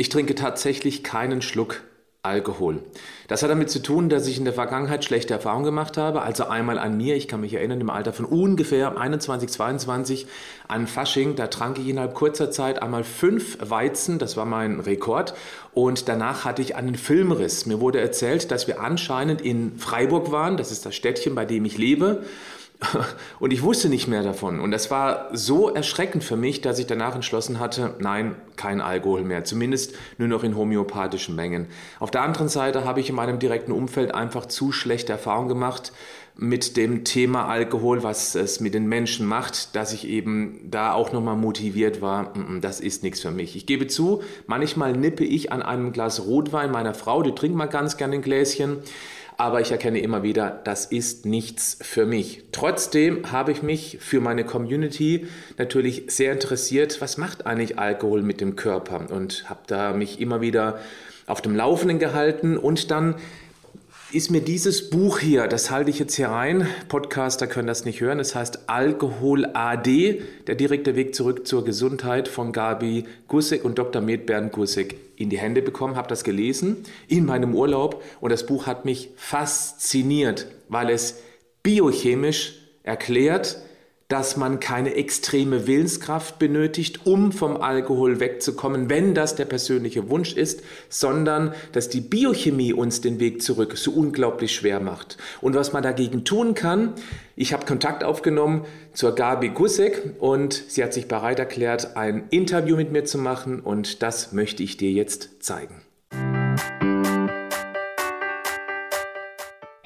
Ich trinke tatsächlich keinen Schluck Alkohol. Das hat damit zu tun, dass ich in der Vergangenheit schlechte Erfahrungen gemacht habe. Also einmal an mir, ich kann mich erinnern, im Alter von ungefähr 21, 22 an Fasching, da trank ich innerhalb kurzer Zeit einmal fünf Weizen, das war mein Rekord. Und danach hatte ich einen Filmriss. Mir wurde erzählt, dass wir anscheinend in Freiburg waren, das ist das Städtchen, bei dem ich lebe. Und ich wusste nicht mehr davon. Und das war so erschreckend für mich, dass ich danach entschlossen hatte, nein, kein Alkohol mehr. Zumindest nur noch in homöopathischen Mengen. Auf der anderen Seite habe ich in meinem direkten Umfeld einfach zu schlechte Erfahrungen gemacht mit dem Thema Alkohol, was es mit den Menschen macht, dass ich eben da auch nochmal motiviert war, das ist nichts für mich. Ich gebe zu, manchmal nippe ich an einem Glas Rotwein meiner Frau, die trinkt mal ganz gerne ein Gläschen aber ich erkenne immer wieder, das ist nichts für mich. Trotzdem habe ich mich für meine Community natürlich sehr interessiert, was macht eigentlich Alkohol mit dem Körper und habe da mich immer wieder auf dem Laufenden gehalten und dann ist mir dieses Buch hier, das halte ich jetzt hier rein, Podcaster können das nicht hören, es heißt Alkohol AD, der direkte Weg zurück zur Gesundheit von Gabi Gussek und Dr. Med Bernd Gussek in die Hände bekommen, habe das gelesen in meinem Urlaub und das Buch hat mich fasziniert, weil es biochemisch erklärt, dass man keine extreme Willenskraft benötigt, um vom Alkohol wegzukommen, wenn das der persönliche Wunsch ist, sondern dass die Biochemie uns den Weg zurück so unglaublich schwer macht. Und was man dagegen tun kann, ich habe Kontakt aufgenommen zur Gabi Gussek und sie hat sich bereit erklärt, ein Interview mit mir zu machen und das möchte ich dir jetzt zeigen.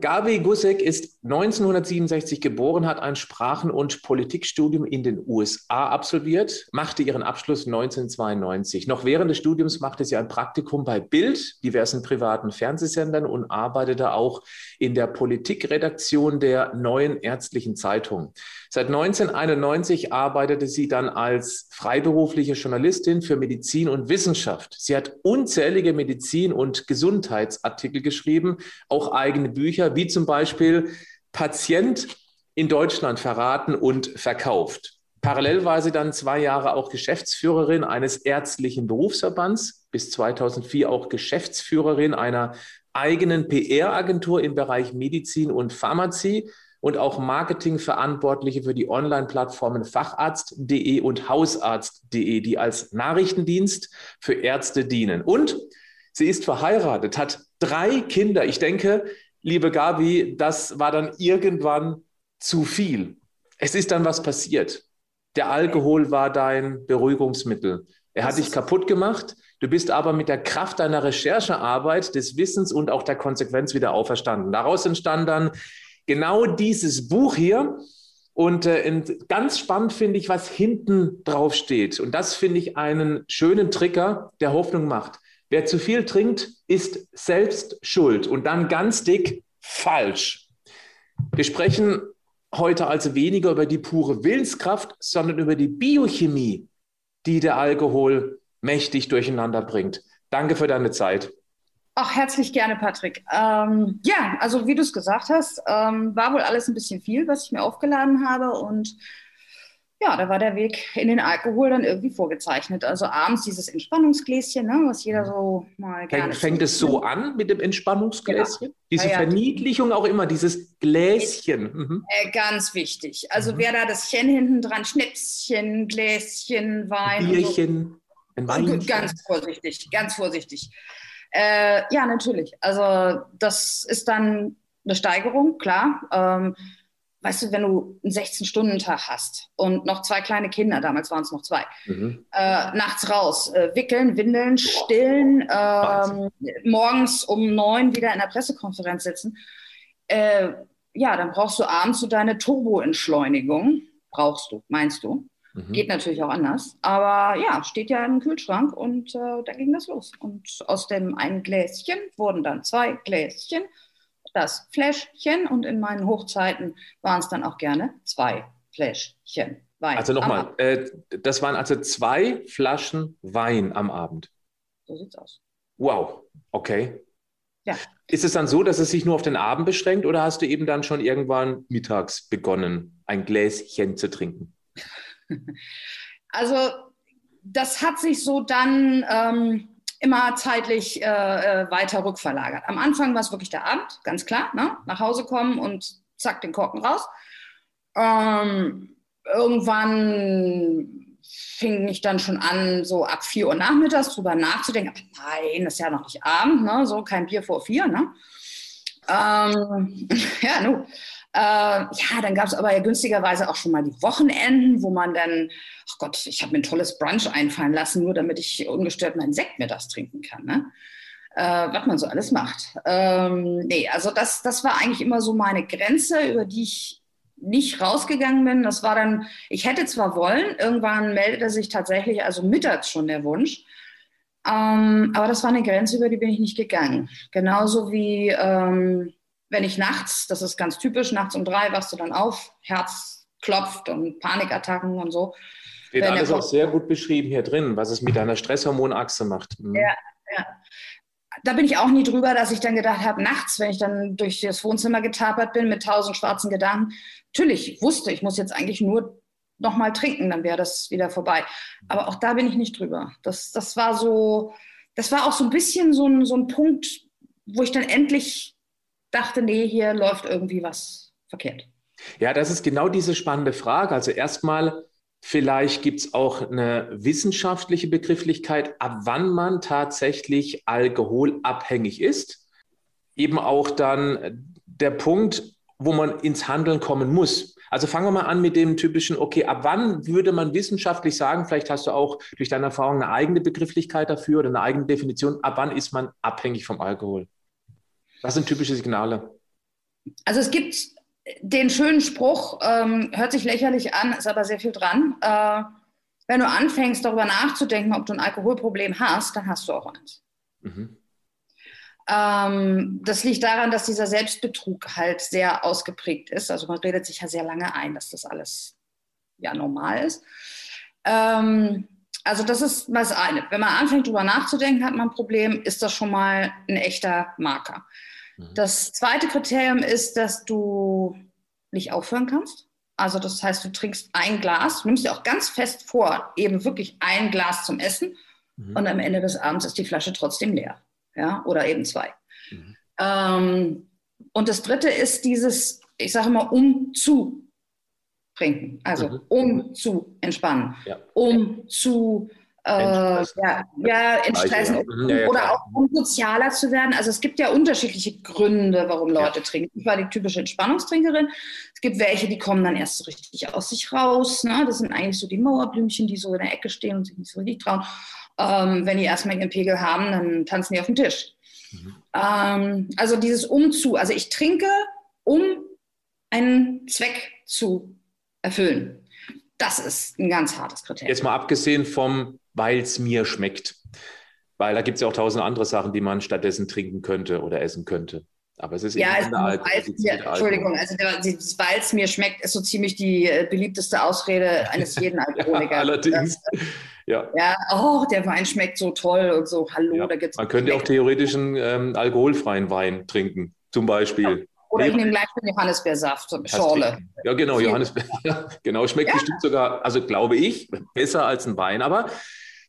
Gabi Gussek ist 1967 geboren, hat ein Sprachen- und Politikstudium in den USA absolviert, machte ihren Abschluss 1992. Noch während des Studiums machte sie ein Praktikum bei Bild, diversen privaten Fernsehsendern und arbeitete auch in der Politikredaktion der Neuen Ärztlichen Zeitung. Seit 1991 arbeitete sie dann als freiberufliche Journalistin für Medizin und Wissenschaft. Sie hat unzählige Medizin- und Gesundheitsartikel geschrieben, auch eigene Bücher, wie zum Beispiel Patient in Deutschland verraten und verkauft. Parallel war sie dann zwei Jahre auch Geschäftsführerin eines ärztlichen Berufsverbands, bis 2004 auch Geschäftsführerin einer eigenen PR-Agentur im Bereich Medizin und Pharmazie und auch Marketingverantwortliche für die Online-Plattformen Facharzt.de und Hausarzt.de, die als Nachrichtendienst für Ärzte dienen. Und sie ist verheiratet, hat drei Kinder. Ich denke, liebe Gabi, das war dann irgendwann zu viel. Es ist dann was passiert. Der Alkohol war dein Beruhigungsmittel. Er hat dich kaputt gemacht. Du bist aber mit der Kraft deiner Recherchearbeit, des Wissens und auch der Konsequenz wieder auferstanden. Daraus entstand dann genau dieses Buch hier. Und äh, ganz spannend finde ich, was hinten drauf steht. Und das finde ich einen schönen Trigger, der Hoffnung macht. Wer zu viel trinkt, ist selbst schuld. Und dann ganz dick falsch. Wir sprechen heute also weniger über die pure Willenskraft, sondern über die Biochemie, die der Alkohol mächtig durcheinander bringt. Danke für deine Zeit. Ach, herzlich gerne, Patrick. Ähm, ja, also wie du es gesagt hast, ähm, war wohl alles ein bisschen viel, was ich mir aufgeladen habe. Und ja, da war der Weg in den Alkohol dann irgendwie vorgezeichnet. Also abends dieses Entspannungsgläschen, ne, was jeder so mal gerne. Fängt, es so an mit dem Entspannungsgläschen? Ja. Diese ja, ja. Verniedlichung auch immer, dieses Gläschen. Mhm. Äh, ganz wichtig. Also mhm. wer da das Chen hinten dran, Schnäpschen, Gläschen, Wein. Bierchen. So. Ein Wein. Ganz vorsichtig, ganz vorsichtig. Äh, ja, natürlich. Also das ist dann eine Steigerung, klar. Ähm, weißt du, wenn du einen 16-Stunden-Tag hast und noch zwei kleine Kinder, damals waren es noch zwei, mhm. äh, nachts raus, äh, wickeln, windeln, stillen, äh, morgens um neun wieder in der Pressekonferenz sitzen, äh, ja, dann brauchst du abends so deine Turboentschleunigung, brauchst du, meinst du. Mhm. Geht natürlich auch anders. Aber ja, steht ja im Kühlschrank und äh, da ging das los. Und aus dem einen Gläschen wurden dann zwei Gläschen, das Fläschchen und in meinen Hochzeiten waren es dann auch gerne zwei Fläschchen. Wein. Also nochmal, äh, das waren also zwei Flaschen Wein am Abend. So sieht's aus. Wow, okay. Ja. Ist es dann so, dass es sich nur auf den Abend beschränkt oder hast du eben dann schon irgendwann mittags begonnen, ein Gläschen zu trinken? Also das hat sich so dann ähm, immer zeitlich äh, äh, weiter rückverlagert. Am Anfang war es wirklich der Abend, ganz klar, ne? nach Hause kommen und zack, den Korken raus. Ähm, irgendwann fing ich dann schon an, so ab 4 Uhr nachmittags drüber nachzudenken. Aber nein, das ist ja noch nicht Abend, ne? so kein Bier vor vier. Ne? Ähm, ja, nu. Äh, ja, dann gab es aber ja günstigerweise auch schon mal die Wochenenden, wo man dann, ach Gott, ich habe mir ein tolles Brunch einfallen lassen, nur damit ich ungestört meinen Sekt mittags trinken kann. Ne? Äh, was man so alles macht. Ähm, nee, also das, das war eigentlich immer so meine Grenze, über die ich nicht rausgegangen bin. Das war dann, ich hätte zwar wollen, irgendwann meldete sich tatsächlich also mittags schon der Wunsch, ähm, aber das war eine Grenze, über die bin ich nicht gegangen. Genauso wie ähm, wenn ich nachts, das ist ganz typisch, nachts um drei wachst du dann auf, Herz klopft und Panikattacken und so. Steht wenn alles auch sehr gut beschrieben hier drin, was es mit deiner Stresshormonachse macht. Mhm. Ja, ja. Da bin ich auch nie drüber, dass ich dann gedacht habe, nachts, wenn ich dann durch das Wohnzimmer getapert bin mit tausend schwarzen Gedanken, natürlich, ich wusste, ich muss jetzt eigentlich nur noch mal trinken, dann wäre das wieder vorbei. Aber auch da bin ich nicht drüber. Das, das war so, das war auch so ein bisschen so ein, so ein Punkt, wo ich dann endlich dachte, nee, hier läuft irgendwie was verkehrt. Ja, das ist genau diese spannende Frage. Also erstmal, vielleicht gibt es auch eine wissenschaftliche Begrifflichkeit, ab wann man tatsächlich alkoholabhängig ist. Eben auch dann der Punkt, wo man ins Handeln kommen muss. Also fangen wir mal an mit dem typischen, okay, ab wann würde man wissenschaftlich sagen, vielleicht hast du auch durch deine Erfahrung eine eigene Begrifflichkeit dafür oder eine eigene Definition, ab wann ist man abhängig vom Alkohol? Was sind typische Signale? Also es gibt den schönen Spruch, ähm, hört sich lächerlich an, ist aber sehr viel dran. Äh, wenn du anfängst, darüber nachzudenken, ob du ein Alkoholproblem hast, dann hast du auch eins. Mhm. Ähm, das liegt daran, dass dieser Selbstbetrug halt sehr ausgeprägt ist. Also man redet sich ja sehr lange ein, dass das alles ja normal ist. Ähm, also das ist das eine. Wenn man anfängt, darüber nachzudenken, hat man ein Problem, ist das schon mal ein echter Marker. Mhm. Das zweite Kriterium ist, dass du nicht aufhören kannst. Also das heißt, du trinkst ein Glas, nimmst dir auch ganz fest vor, eben wirklich ein Glas zum Essen mhm. und am Ende des Abends ist die Flasche trotzdem leer ja, oder eben zwei. Mhm. Ähm, und das dritte ist dieses, ich sage immer, um zu trinken, also mhm. um zu entspannen, ja. um zu äh, ja, ja, entstressen mhm. ja, oder auch um sozialer zu werden. Also es gibt ja unterschiedliche Gründe, warum Leute trinken. Ich war die typische Entspannungstrinkerin. Es gibt welche, die kommen dann erst so richtig aus sich raus. Ne? Das sind eigentlich so die Mauerblümchen, die so in der Ecke stehen und sich nicht so richtig trauen. Ähm, wenn die erstmal ihren Pegel haben, dann tanzen die auf dem Tisch. Mhm. Ähm, also dieses Umzu, also ich trinke, um einen Zweck zu erfüllen. Das ist ein ganz hartes Kriterium. Jetzt mal abgesehen vom, weil es mir schmeckt. Weil da gibt es ja auch tausend andere Sachen, die man stattdessen trinken könnte oder essen könnte. Aber es ist ja, eben also, mir, Entschuldigung, also weil es mir schmeckt, ist so ziemlich die äh, beliebteste Ausrede eines jeden Alkoholikers. ja, allerdings. Das, ja. ja, oh, der Wein schmeckt so toll und so, hallo, ja. da gibt's. Man könnte auch theoretisch einen ähm, alkoholfreien Wein trinken, zum Beispiel. Ja. Oder ich nehme gleich den Johannisbeersaft, Schorle. Ja, genau, Johannisbeer. Ja, genau, schmeckt bestimmt sogar, also glaube ich, besser als ein Wein. Aber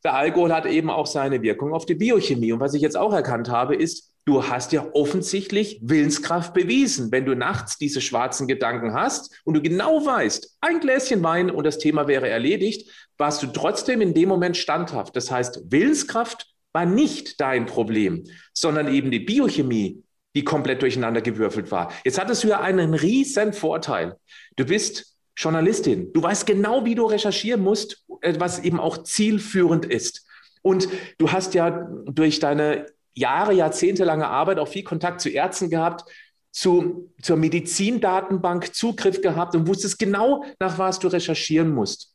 der Alkohol hat eben auch seine Wirkung auf die Biochemie. Und was ich jetzt auch erkannt habe, ist, du hast ja offensichtlich Willenskraft bewiesen. Wenn du nachts diese schwarzen Gedanken hast und du genau weißt, ein Gläschen Wein und das Thema wäre erledigt, warst du trotzdem in dem Moment standhaft. Das heißt, Willenskraft war nicht dein Problem, sondern eben die Biochemie, die komplett durcheinander gewürfelt war. Jetzt hattest du ja einen riesen Vorteil. Du bist Journalistin. Du weißt genau, wie du recherchieren musst, äh, was eben auch zielführend ist. Und du hast ja durch deine Jahre, jahrzehntelange Arbeit auch viel Kontakt zu Ärzten gehabt, zu, zur Medizindatenbank Zugriff gehabt und wusstest genau, nach was du recherchieren musst.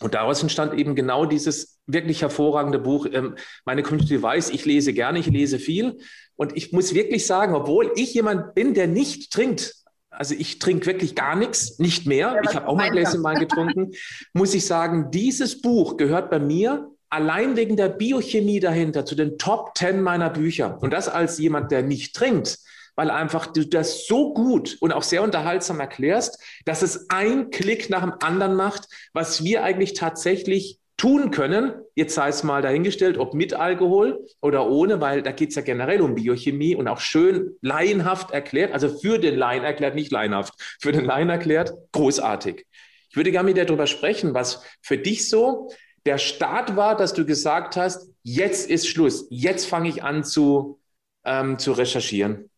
Und daraus entstand eben genau dieses wirklich hervorragende Buch. Ähm, meine Community weiß, ich lese gerne, ich lese viel. Und ich muss wirklich sagen, obwohl ich jemand bin, der nicht trinkt, also ich trinke wirklich gar nichts, nicht mehr. Ja, ich habe auch mal ein Gläschen Wein getrunken. Muss ich sagen, dieses Buch gehört bei mir allein wegen der Biochemie dahinter zu den Top 10 meiner Bücher. Und das als jemand, der nicht trinkt, weil einfach du das so gut und auch sehr unterhaltsam erklärst, dass es ein Klick nach dem anderen macht, was wir eigentlich tatsächlich tun können, jetzt sei es mal dahingestellt, ob mit Alkohol oder ohne, weil da geht es ja generell um Biochemie und auch schön laienhaft erklärt, also für den Laien erklärt, nicht laienhaft, für den Laien erklärt, großartig. Ich würde gerne mit dir darüber sprechen, was für dich so der Start war, dass du gesagt hast, jetzt ist Schluss, jetzt fange ich an zu, ähm, zu recherchieren?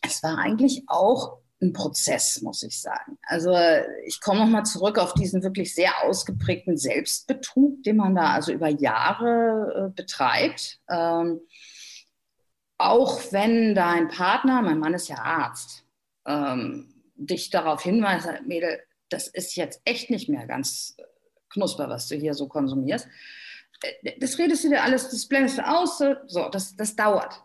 Es war eigentlich auch ein Prozess, muss ich sagen. Also ich komme nochmal zurück auf diesen wirklich sehr ausgeprägten Selbstbetrug, den man da also über Jahre äh, betreibt. Ähm, auch wenn dein Partner, mein Mann ist ja Arzt, ähm, dich darauf hinweist, Mädel, das ist jetzt echt nicht mehr ganz Knusper, was du hier so konsumierst. Äh, das redest du dir alles, das blendest du aus, so, das, das dauert.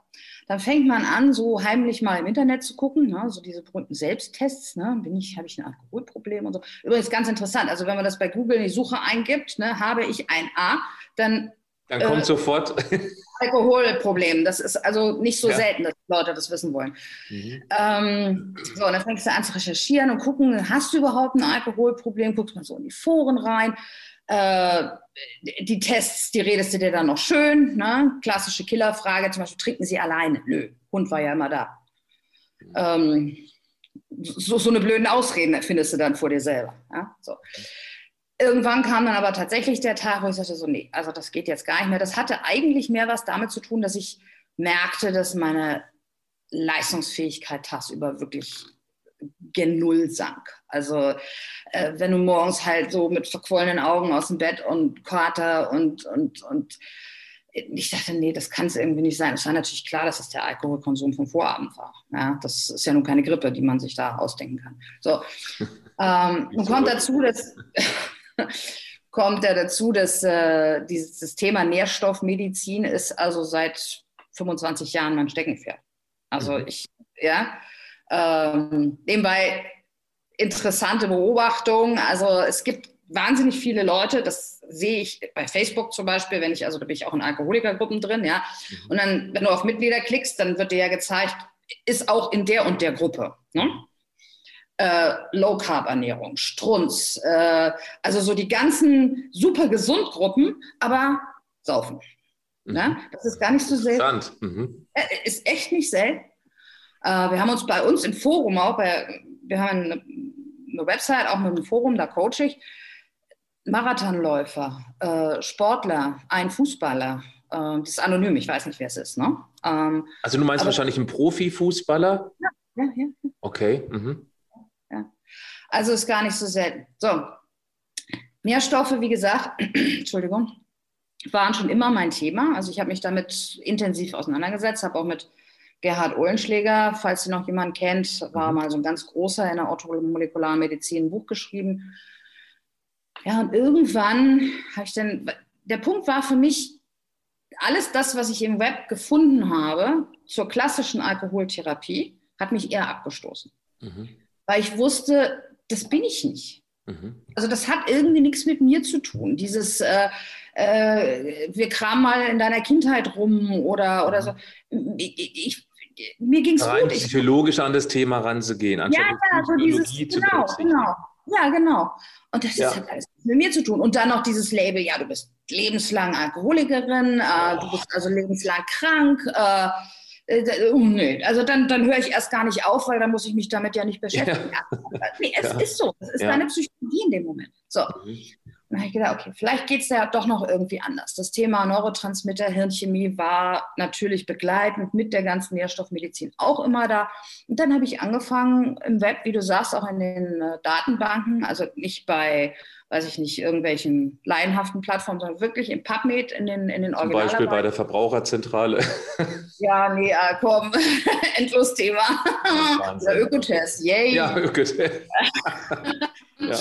Dann fängt man an, so heimlich mal im Internet zu gucken, ne, so diese berühmten Selbsttests, ne, bin ich, habe ich ein Alkoholproblem und so. Übrigens ganz interessant, also wenn man das bei Google in die Suche eingibt, ne, habe ich ein A, dann dann kommt äh, sofort Alkoholproblem. Das ist also nicht so ja. selten, dass Leute das wissen wollen. Mhm. Ähm, so, und dann fängst du an zu recherchieren und gucken, hast du überhaupt ein Alkoholproblem? Guckst mal so in die Foren rein. Äh, die Tests, die redest du dir dann noch schön. Ne? Klassische Killerfrage, zum Beispiel, trinken sie alleine? Nö, Hund war ja immer da. Ähm, so, so eine blöden Ausreden findest du dann vor dir selber. Ja? So. Irgendwann kam dann aber tatsächlich der Tag, wo ich sagte so, nee, also das geht jetzt gar nicht mehr. Das hatte eigentlich mehr was damit zu tun, dass ich merkte, dass meine Leistungsfähigkeit tagsüber wirklich gen Null sank. Also äh, wenn du morgens halt so mit verquollenen Augen aus dem Bett und Kater und, und, und ich dachte, nee, das kann es irgendwie nicht sein. Es war natürlich klar, dass es der Alkoholkonsum vom Vorabend war. Ja, das ist ja nun keine Grippe, die man sich da ausdenken kann. So, ähm, nun kommt dazu, dass kommt ja dazu, dass äh, dieses Thema Nährstoffmedizin ist also seit 25 Jahren mein Steckenpferd. Also mhm. ich, ja, ähm, nebenbei interessante Beobachtung. Also es gibt wahnsinnig viele Leute, das sehe ich bei Facebook zum Beispiel, wenn ich, also da bin ich auch in Alkoholikergruppen drin, ja. Mhm. Und dann, wenn du auf Mitglieder klickst, dann wird dir ja gezeigt, ist auch in der und der Gruppe. Ne? Äh, Low Carb Ernährung, Strunz, äh, also so die ganzen super gesund Gruppen, aber saufen. Mhm. Ne? Das ist gar nicht so selten. Mhm. Äh, ist echt nicht selten. Äh, wir haben uns bei uns im Forum auch, bei, wir haben eine, eine Website auch mit einem Forum, da coache ich. Marathonläufer, äh, Sportler, ein Fußballer, äh, das ist anonym, ich weiß nicht, wer es ist. Ne? Ähm, also du meinst aber, wahrscheinlich einen Profifußballer? Ja, ja, ja. Okay. Mhm. Ja. Also ist gar nicht so selten. So, Nährstoffe, wie gesagt, Entschuldigung, waren schon immer mein Thema. Also ich habe mich damit intensiv auseinandergesetzt, habe auch mit Gerhard Ohlenschläger, falls Sie noch jemanden kennt, war mhm. mal so ein ganz großer in der orthomolekularen Medizin ein Buch geschrieben. Ja, und irgendwann habe ich dann, der Punkt war für mich, alles das, was ich im Web gefunden habe zur klassischen Alkoholtherapie, hat mich eher abgestoßen. Mhm. Weil ich wusste, das bin ich nicht. Mhm. Also das hat irgendwie nichts mit mir zu tun. Dieses, äh, äh, wir kramen mal in deiner Kindheit rum oder, oder mhm. so. Ich, ich, mir ging es gut. psychologisch an das Thema ranzugehen, anstatt ja, so dieses, genau, genau. Ja, genau. Und das ja. hat alles mit mir zu tun. Und dann noch dieses Label, ja, du bist lebenslang Alkoholikerin, äh, du bist also lebenslang krank. Äh, äh, oh. Also dann, dann höre ich erst gar nicht auf, weil dann muss ich mich damit ja nicht beschäftigen. Ja. Nee, es ja. ist so. Es ist ja. deine Psychologie in dem Moment. So. Mhm. Dann habe ich gedacht, okay, vielleicht geht es ja doch noch irgendwie anders. Das Thema Neurotransmitter, Hirnchemie war natürlich begleitend mit der ganzen Nährstoffmedizin auch immer da. Und dann habe ich angefangen im Web, wie du sagst, auch in den äh, Datenbanken, also nicht bei, weiß ich nicht, irgendwelchen laienhaften Plattformen, sondern wirklich im PubMed, in den, in den Zum Beispiel bei der Verbraucherzentrale. Ja, nee, äh, komm, endlos Thema. Der Ökotest, yay. Ja, Ökotest. ja.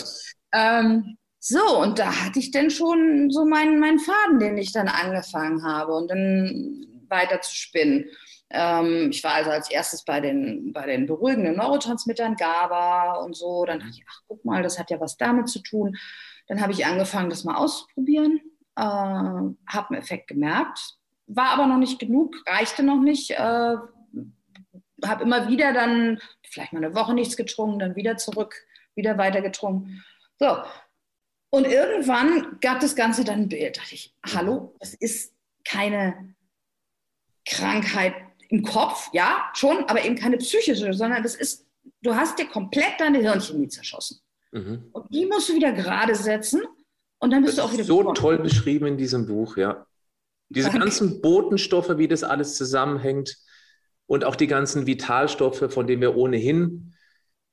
ähm, so, und da hatte ich dann schon so meinen, meinen Faden, den ich dann angefangen habe und dann weiter zu spinnen. Ähm, ich war also als erstes bei den, bei den beruhigenden Neurotransmittern, GABA und so. Dann dachte ich, ach, guck mal, das hat ja was damit zu tun. Dann habe ich angefangen, das mal auszuprobieren, äh, habe einen Effekt gemerkt, war aber noch nicht genug, reichte noch nicht. Äh, habe immer wieder dann vielleicht mal eine Woche nichts getrunken, dann wieder zurück, wieder weiter getrunken. So. Und irgendwann gab das Ganze dann ein Bild. Da dachte ich, hallo, das ist keine Krankheit im Kopf, ja, schon, aber eben keine psychische, sondern das ist, du hast dir komplett deine Hirnchemie zerschossen. Mhm. Und die musst du wieder gerade setzen und dann bist das du auch wieder. So toll beschrieben in diesem Buch, ja. Diese Danke. ganzen Botenstoffe, wie das alles zusammenhängt und auch die ganzen Vitalstoffe, von denen wir ohnehin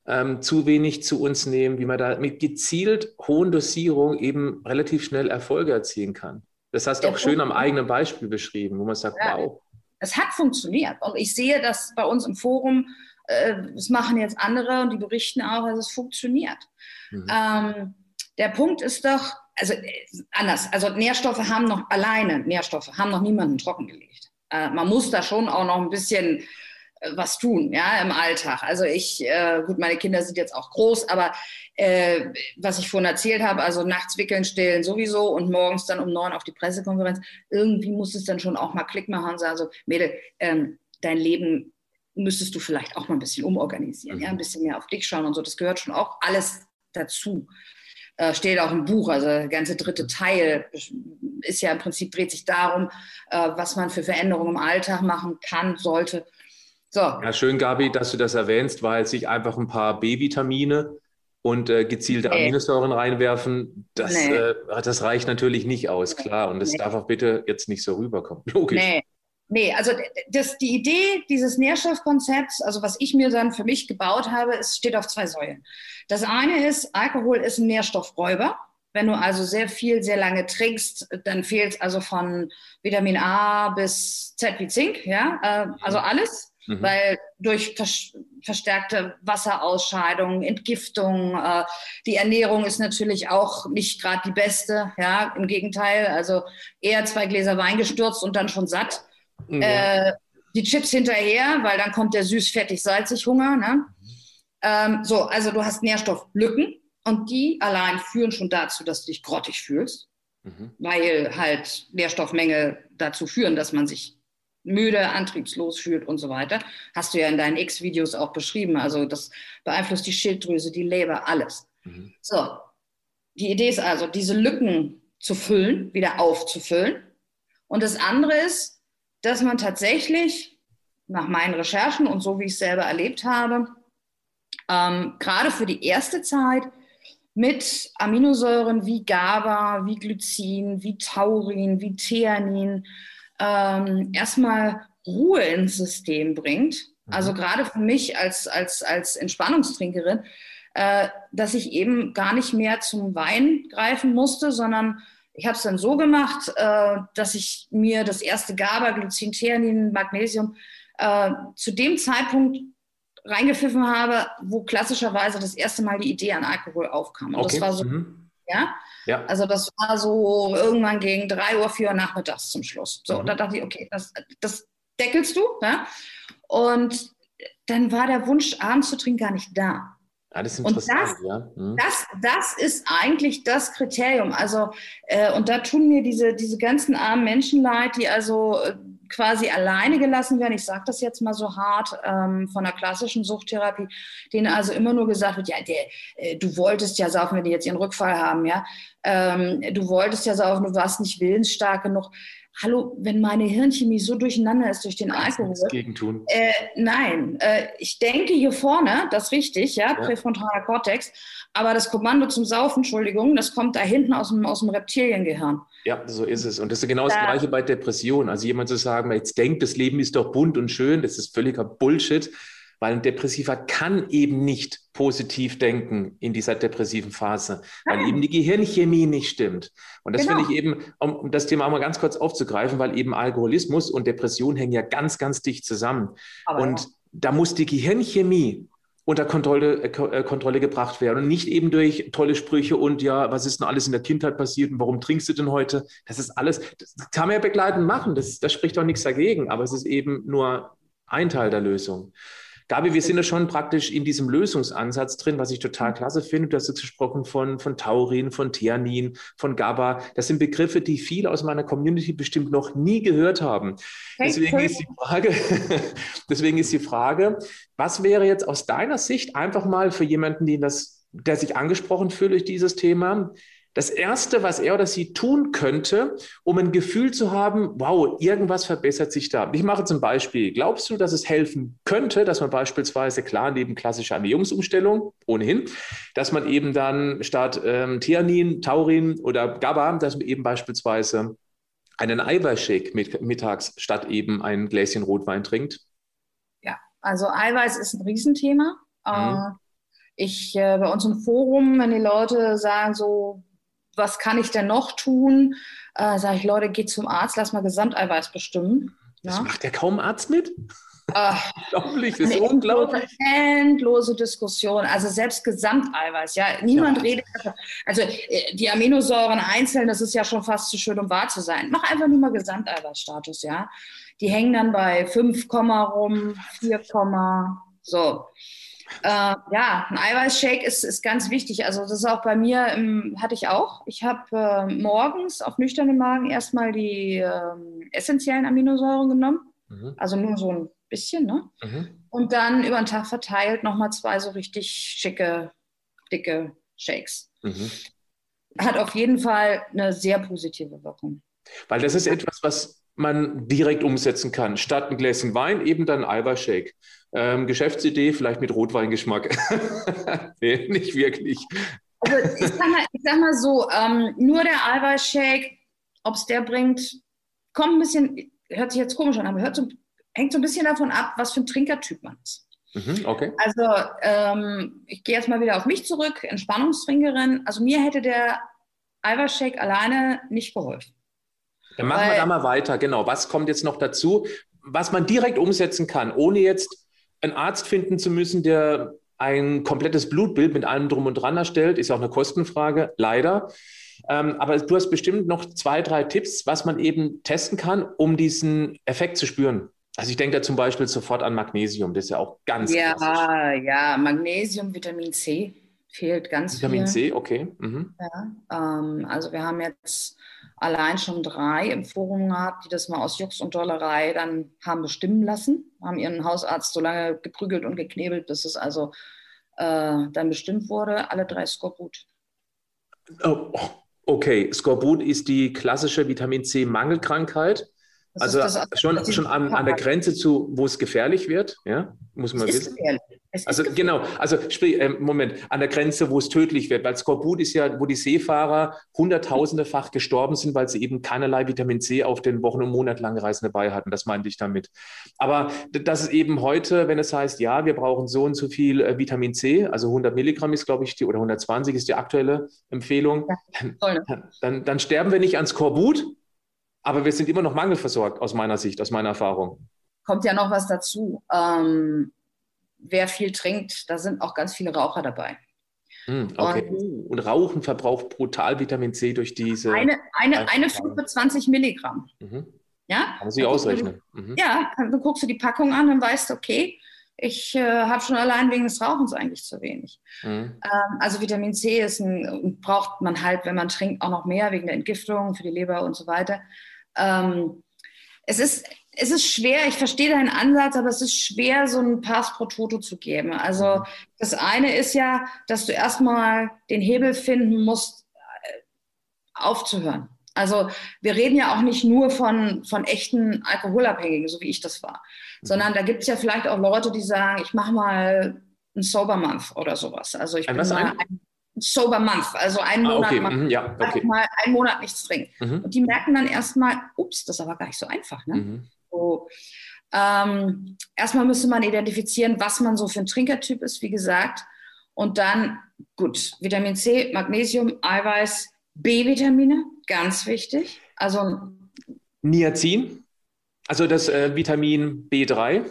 ähm, zu wenig zu uns nehmen, wie man da mit gezielt hohen Dosierungen eben relativ schnell Erfolge erzielen kann. Das hast du auch schön am eigenen Beispiel beschrieben, wo man sagt, ja. wow. Es hat funktioniert. Und ich sehe das bei uns im Forum, äh, das machen jetzt andere und die berichten auch, dass es funktioniert. Mhm. Ähm, der Punkt ist doch, also äh, anders, also Nährstoffe haben noch alleine, Nährstoffe haben noch niemanden trockengelegt. Äh, man muss da schon auch noch ein bisschen was tun, ja, im Alltag. Also ich, äh, gut, meine Kinder sind jetzt auch groß, aber äh, was ich vorhin erzählt habe, also nachts wickeln, stillen sowieso und morgens dann um neun auf die Pressekonferenz, irgendwie muss es dann schon auch mal Klick machen und sagen so, Mädel, ähm, dein Leben müsstest du vielleicht auch mal ein bisschen umorganisieren, mhm. ja, ein bisschen mehr auf dich schauen und so. Das gehört schon auch alles dazu. Äh, steht auch im Buch, also der ganze dritte Teil ist ja im Prinzip, dreht sich darum, äh, was man für Veränderungen im Alltag machen kann, sollte. So. Ja, schön, Gabi, dass du das erwähnst, weil sich einfach ein paar B-Vitamine und äh, gezielte nee. Aminosäuren reinwerfen, das, nee. äh, das reicht natürlich nicht aus, klar. Und das nee. darf auch bitte jetzt nicht so rüberkommen. Logisch. Nee. Nee, also das, die Idee dieses Nährstoffkonzepts, also was ich mir dann für mich gebaut habe, es steht auf zwei Säulen. Das eine ist, Alkohol ist ein Nährstoffräuber. Wenn du also sehr viel, sehr lange trinkst, dann fehlt also von Vitamin A bis Z wie Zink, ja, äh, also alles. Mhm. Weil durch verstärkte Wasserausscheidungen, Entgiftung, äh, die Ernährung ist natürlich auch nicht gerade die beste, ja, im Gegenteil, also eher zwei Gläser Wein gestürzt und dann schon satt. Mhm. Äh, die Chips hinterher, weil dann kommt der süß-fettig-salzig Hunger. Ne? Ähm, so, also du hast Nährstofflücken und die allein führen schon dazu, dass du dich grottig fühlst, mhm. weil halt Nährstoffmängel dazu führen, dass man sich müde, antriebslos fühlt und so weiter. Hast du ja in deinen X-Videos auch beschrieben. Also das beeinflusst die Schilddrüse, die Leber, alles. Mhm. So, die Idee ist also, diese Lücken zu füllen, wieder aufzufüllen. Und das andere ist, dass man tatsächlich nach meinen Recherchen und so wie ich es selber erlebt habe, ähm, gerade für die erste Zeit mit Aminosäuren wie GABA, wie Glycin, wie Taurin, wie Theanin ähm, erstmal Ruhe ins System bringt. Also mhm. gerade für mich als, als, als Entspannungstrinkerin, äh, dass ich eben gar nicht mehr zum Wein greifen musste, sondern ich habe es dann so gemacht, äh, dass ich mir das erste GABA, Glycin, Theanin, Magnesium äh, zu dem Zeitpunkt reingepfiffen habe, wo klassischerweise das erste Mal die Idee an Alkohol aufkam. Und okay. das war so, mhm. Ja? ja? Also das war so irgendwann gegen drei Uhr, vier Uhr nachmittags zum Schluss. So, mhm. da dachte ich, okay, das, das deckelst du. Ja? Und dann war der Wunsch, abends zu trinken, gar nicht da. Ja, das und das, ja. Hm. das, das ist eigentlich das Kriterium. Also, äh, und da tun mir diese, diese ganzen armen Menschen leid, die also äh, quasi alleine gelassen werden. Ich sage das jetzt mal so hart ähm, von der klassischen Suchttherapie, denen also immer nur gesagt wird, ja, der, äh, du wolltest ja saufen, wenn die jetzt ihren Rückfall haben, ja, ähm, du wolltest ja saufen, du warst nicht willensstark genug hallo, wenn meine Hirnchemie so durcheinander ist durch den Kannst Alkohol. Gegen tun. Äh, nein, äh, ich denke hier vorne, das ist richtig, ja, ja, präfrontaler Kortex, aber das Kommando zum Saufen, Entschuldigung, das kommt da hinten aus dem, aus dem Reptiliengehirn. Ja, so ist es. Und das ist genau das Gleiche bei Depressionen. Also jemand zu sagen, jetzt denkt, das Leben ist doch bunt und schön, das ist völliger Bullshit. Weil ein Depressiver kann eben nicht positiv denken in dieser depressiven Phase, weil ah. eben die Gehirnchemie nicht stimmt. Und das genau. finde ich eben, um, um, das Thema auch mal ganz kurz aufzugreifen, weil eben Alkoholismus und Depression hängen ja ganz, ganz dicht zusammen. Aber und ja. da muss die Gehirnchemie unter Kontrolle, äh, äh, Kontrolle gebracht werden und nicht eben durch tolle Sprüche und ja, was ist denn alles in der Kindheit passiert und warum trinkst du denn heute? Das ist alles, das kann man ja begleitend machen, das, das spricht auch nichts dagegen, aber es ist eben nur ein Teil der Lösung. Gabi, wir sind ja schon praktisch in diesem Lösungsansatz drin, was ich total mhm. klasse finde. Du hast jetzt gesprochen von, von Taurin, von Theanin, von GABA. Das sind Begriffe, die viele aus meiner Community bestimmt noch nie gehört haben. Deswegen ist die Frage, deswegen ist die Frage, was wäre jetzt aus deiner Sicht einfach mal für jemanden, den das, der sich angesprochen fühlt durch dieses Thema, das Erste, was er oder sie tun könnte, um ein Gefühl zu haben, wow, irgendwas verbessert sich da. Ich mache zum Beispiel, glaubst du, dass es helfen könnte, dass man beispielsweise, klar, neben klassischer Ernährungsumstellung, ohnehin, dass man eben dann statt ähm, Theanin, Taurin oder GABA, dass man eben beispielsweise einen Eiweißshake mit, mittags statt eben ein Gläschen Rotwein trinkt? Ja, also Eiweiß ist ein Riesenthema. Mhm. Äh, ich äh, bei uns im Forum, wenn die Leute sagen so, was kann ich denn noch tun? Äh, Sage ich, Leute, geht zum Arzt, lass mal Gesamteiweiß bestimmen. Das ja? macht ja kaum Arzt mit? Ach, unglaublich, das ist unglaublich. Endlose Diskussion. Also selbst Gesamteiweiß, ja. Niemand ja. redet. Also äh, die Aminosäuren einzeln, das ist ja schon fast zu schön, um wahr zu sein. Mach einfach nur mal Gesamteiweißstatus, ja. Die hängen dann bei 5, rum, 4, so. Äh, ja, ein Eiweißshake ist, ist ganz wichtig. Also das ist auch bei mir, ähm, hatte ich auch. Ich habe äh, morgens auf nüchternen Magen erstmal die äh, essentiellen Aminosäuren genommen. Mhm. Also nur so ein bisschen, ne? Mhm. Und dann über den Tag verteilt nochmal zwei so richtig schicke, dicke Shakes. Mhm. Hat auf jeden Fall eine sehr positive Wirkung. Weil das ist etwas, was man direkt umsetzen kann. Statt ein Gläschen Wein eben dann Eiweißshake. Ähm, Geschäftsidee vielleicht mit Rotweingeschmack. nee, nicht wirklich. Also ich sag mal, ich sag mal so, ähm, nur der Eiweißshake, ob es der bringt, kommt ein bisschen, hört sich jetzt komisch an, aber hört so, hängt so ein bisschen davon ab, was für ein Trinkertyp man ist. Mhm, okay. Also ähm, ich gehe jetzt mal wieder auf mich zurück, Entspannungstrinkerin. Also mir hätte der Eiweißshake alleine nicht geholfen. Dann machen Weil, wir da mal weiter. Genau. Was kommt jetzt noch dazu, was man direkt umsetzen kann, ohne jetzt einen Arzt finden zu müssen, der ein komplettes Blutbild mit allem drum und dran erstellt, ist auch eine Kostenfrage, leider. Ähm, aber du hast bestimmt noch zwei, drei Tipps, was man eben testen kann, um diesen Effekt zu spüren. Also ich denke da zum Beispiel sofort an Magnesium, das ist ja auch ganz Ja, klassisch. ja, Magnesium, Vitamin C fehlt ganz Vitamin viel. C, okay. Mhm. Ja, ähm, also wir haben jetzt allein schon drei im Forum gehabt, die das mal aus Jux und Dollerei dann haben bestimmen lassen, haben ihren Hausarzt so lange geprügelt und geknebelt, bis es also äh, dann bestimmt wurde. Alle drei Skorbut. Oh, okay, Skorbut ist die klassische Vitamin C-Mangelkrankheit. Also schon, schon an, an, der Grenze zu, wo es gefährlich wird, ja, muss man wissen. Also gefährlich. genau, also sprich, äh, Moment, an der Grenze, wo es tödlich wird, weil Skorbut ist ja, wo die Seefahrer hunderttausendefach gestorben sind, weil sie eben keinerlei Vitamin C auf den Wochen- und monatelangen Reisen dabei hatten. Das meinte ich damit. Aber das ist eben heute, wenn es heißt, ja, wir brauchen so und so viel äh, Vitamin C, also 100 Milligramm ist, glaube ich, die, oder 120 ist die aktuelle Empfehlung, ja, dann, dann, dann sterben wir nicht an Skorbut, aber wir sind immer noch mangelversorgt aus meiner Sicht, aus meiner Erfahrung. Kommt ja noch was dazu. Ähm, wer viel trinkt, da sind auch ganz viele Raucher dabei. Hm, okay. Und, und, Rauchen verbraucht brutal Vitamin C durch diese. Eine, eine, eine 25 Milligramm. Mhm. Ja? Kann man sich ausrechnen. Mhm. Ja, dann guckst du die Packung an und weißt, okay, ich äh, habe schon allein wegen des Rauchens eigentlich zu wenig. Mhm. Ähm, also Vitamin C ist ein, braucht man halt, wenn man trinkt, auch noch mehr wegen der Entgiftung für die Leber und so weiter ähm, es ist, es ist schwer, ich verstehe deinen Ansatz, aber es ist schwer, so ein Pass pro Toto zu geben. Also mhm. das eine ist ja, dass du erstmal den Hebel finden musst, äh, aufzuhören. Also wir reden ja auch nicht nur von, von echten Alkoholabhängigen, so wie ich das war, mhm. sondern da gibt es ja vielleicht auch Leute, die sagen, ich mache mal einen Sober Month oder sowas. Also ich ein bin mal ein, Sober Month, also einen ah, Monat, okay. mhm, ja, okay. mal einen Monat nichts trinken. Mhm. Und die merken dann erstmal, ups, das ist aber gar nicht so einfach. Ne? Mhm. So, ähm, erstmal müsste man identifizieren, was man so für ein Trinkertyp ist, wie gesagt. Und dann, gut, Vitamin C, Magnesium, Eiweiß, B-Vitamine, ganz wichtig. Also Niacin, also das äh, Vitamin B3.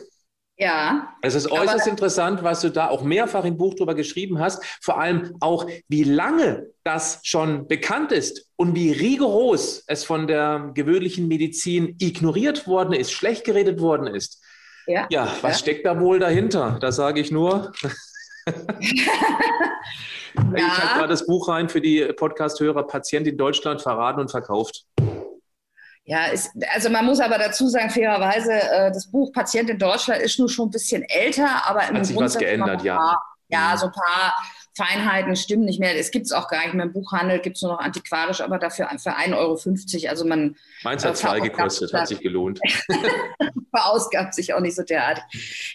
Ja. Es ist äußerst interessant, was du da auch mehrfach im Buch drüber geschrieben hast. Vor allem auch, wie lange das schon bekannt ist und wie rigoros es von der gewöhnlichen Medizin ignoriert worden ist, schlecht geredet worden ist. Ja, ja was ja? steckt da wohl dahinter? Da sage ich nur. ich habe gerade das Buch rein für die Podcast-Hörer Patient in Deutschland verraten und verkauft. Ja, ist, also man muss aber dazu sagen, fairerweise, äh, das Buch Patient in Deutschland ist nur schon ein bisschen älter, aber im Hat sich Grundsatz was geändert, ja. Paar, ja, mhm. so ein paar Feinheiten stimmen nicht mehr. Es gibt es auch gar nicht mehr im Buchhandel, gibt es nur noch antiquarisch, aber dafür für 1,50 Euro. Also man. Meins hat äh, zwei gekostet, hat sich gelohnt. verausgabt sich auch nicht so derartig.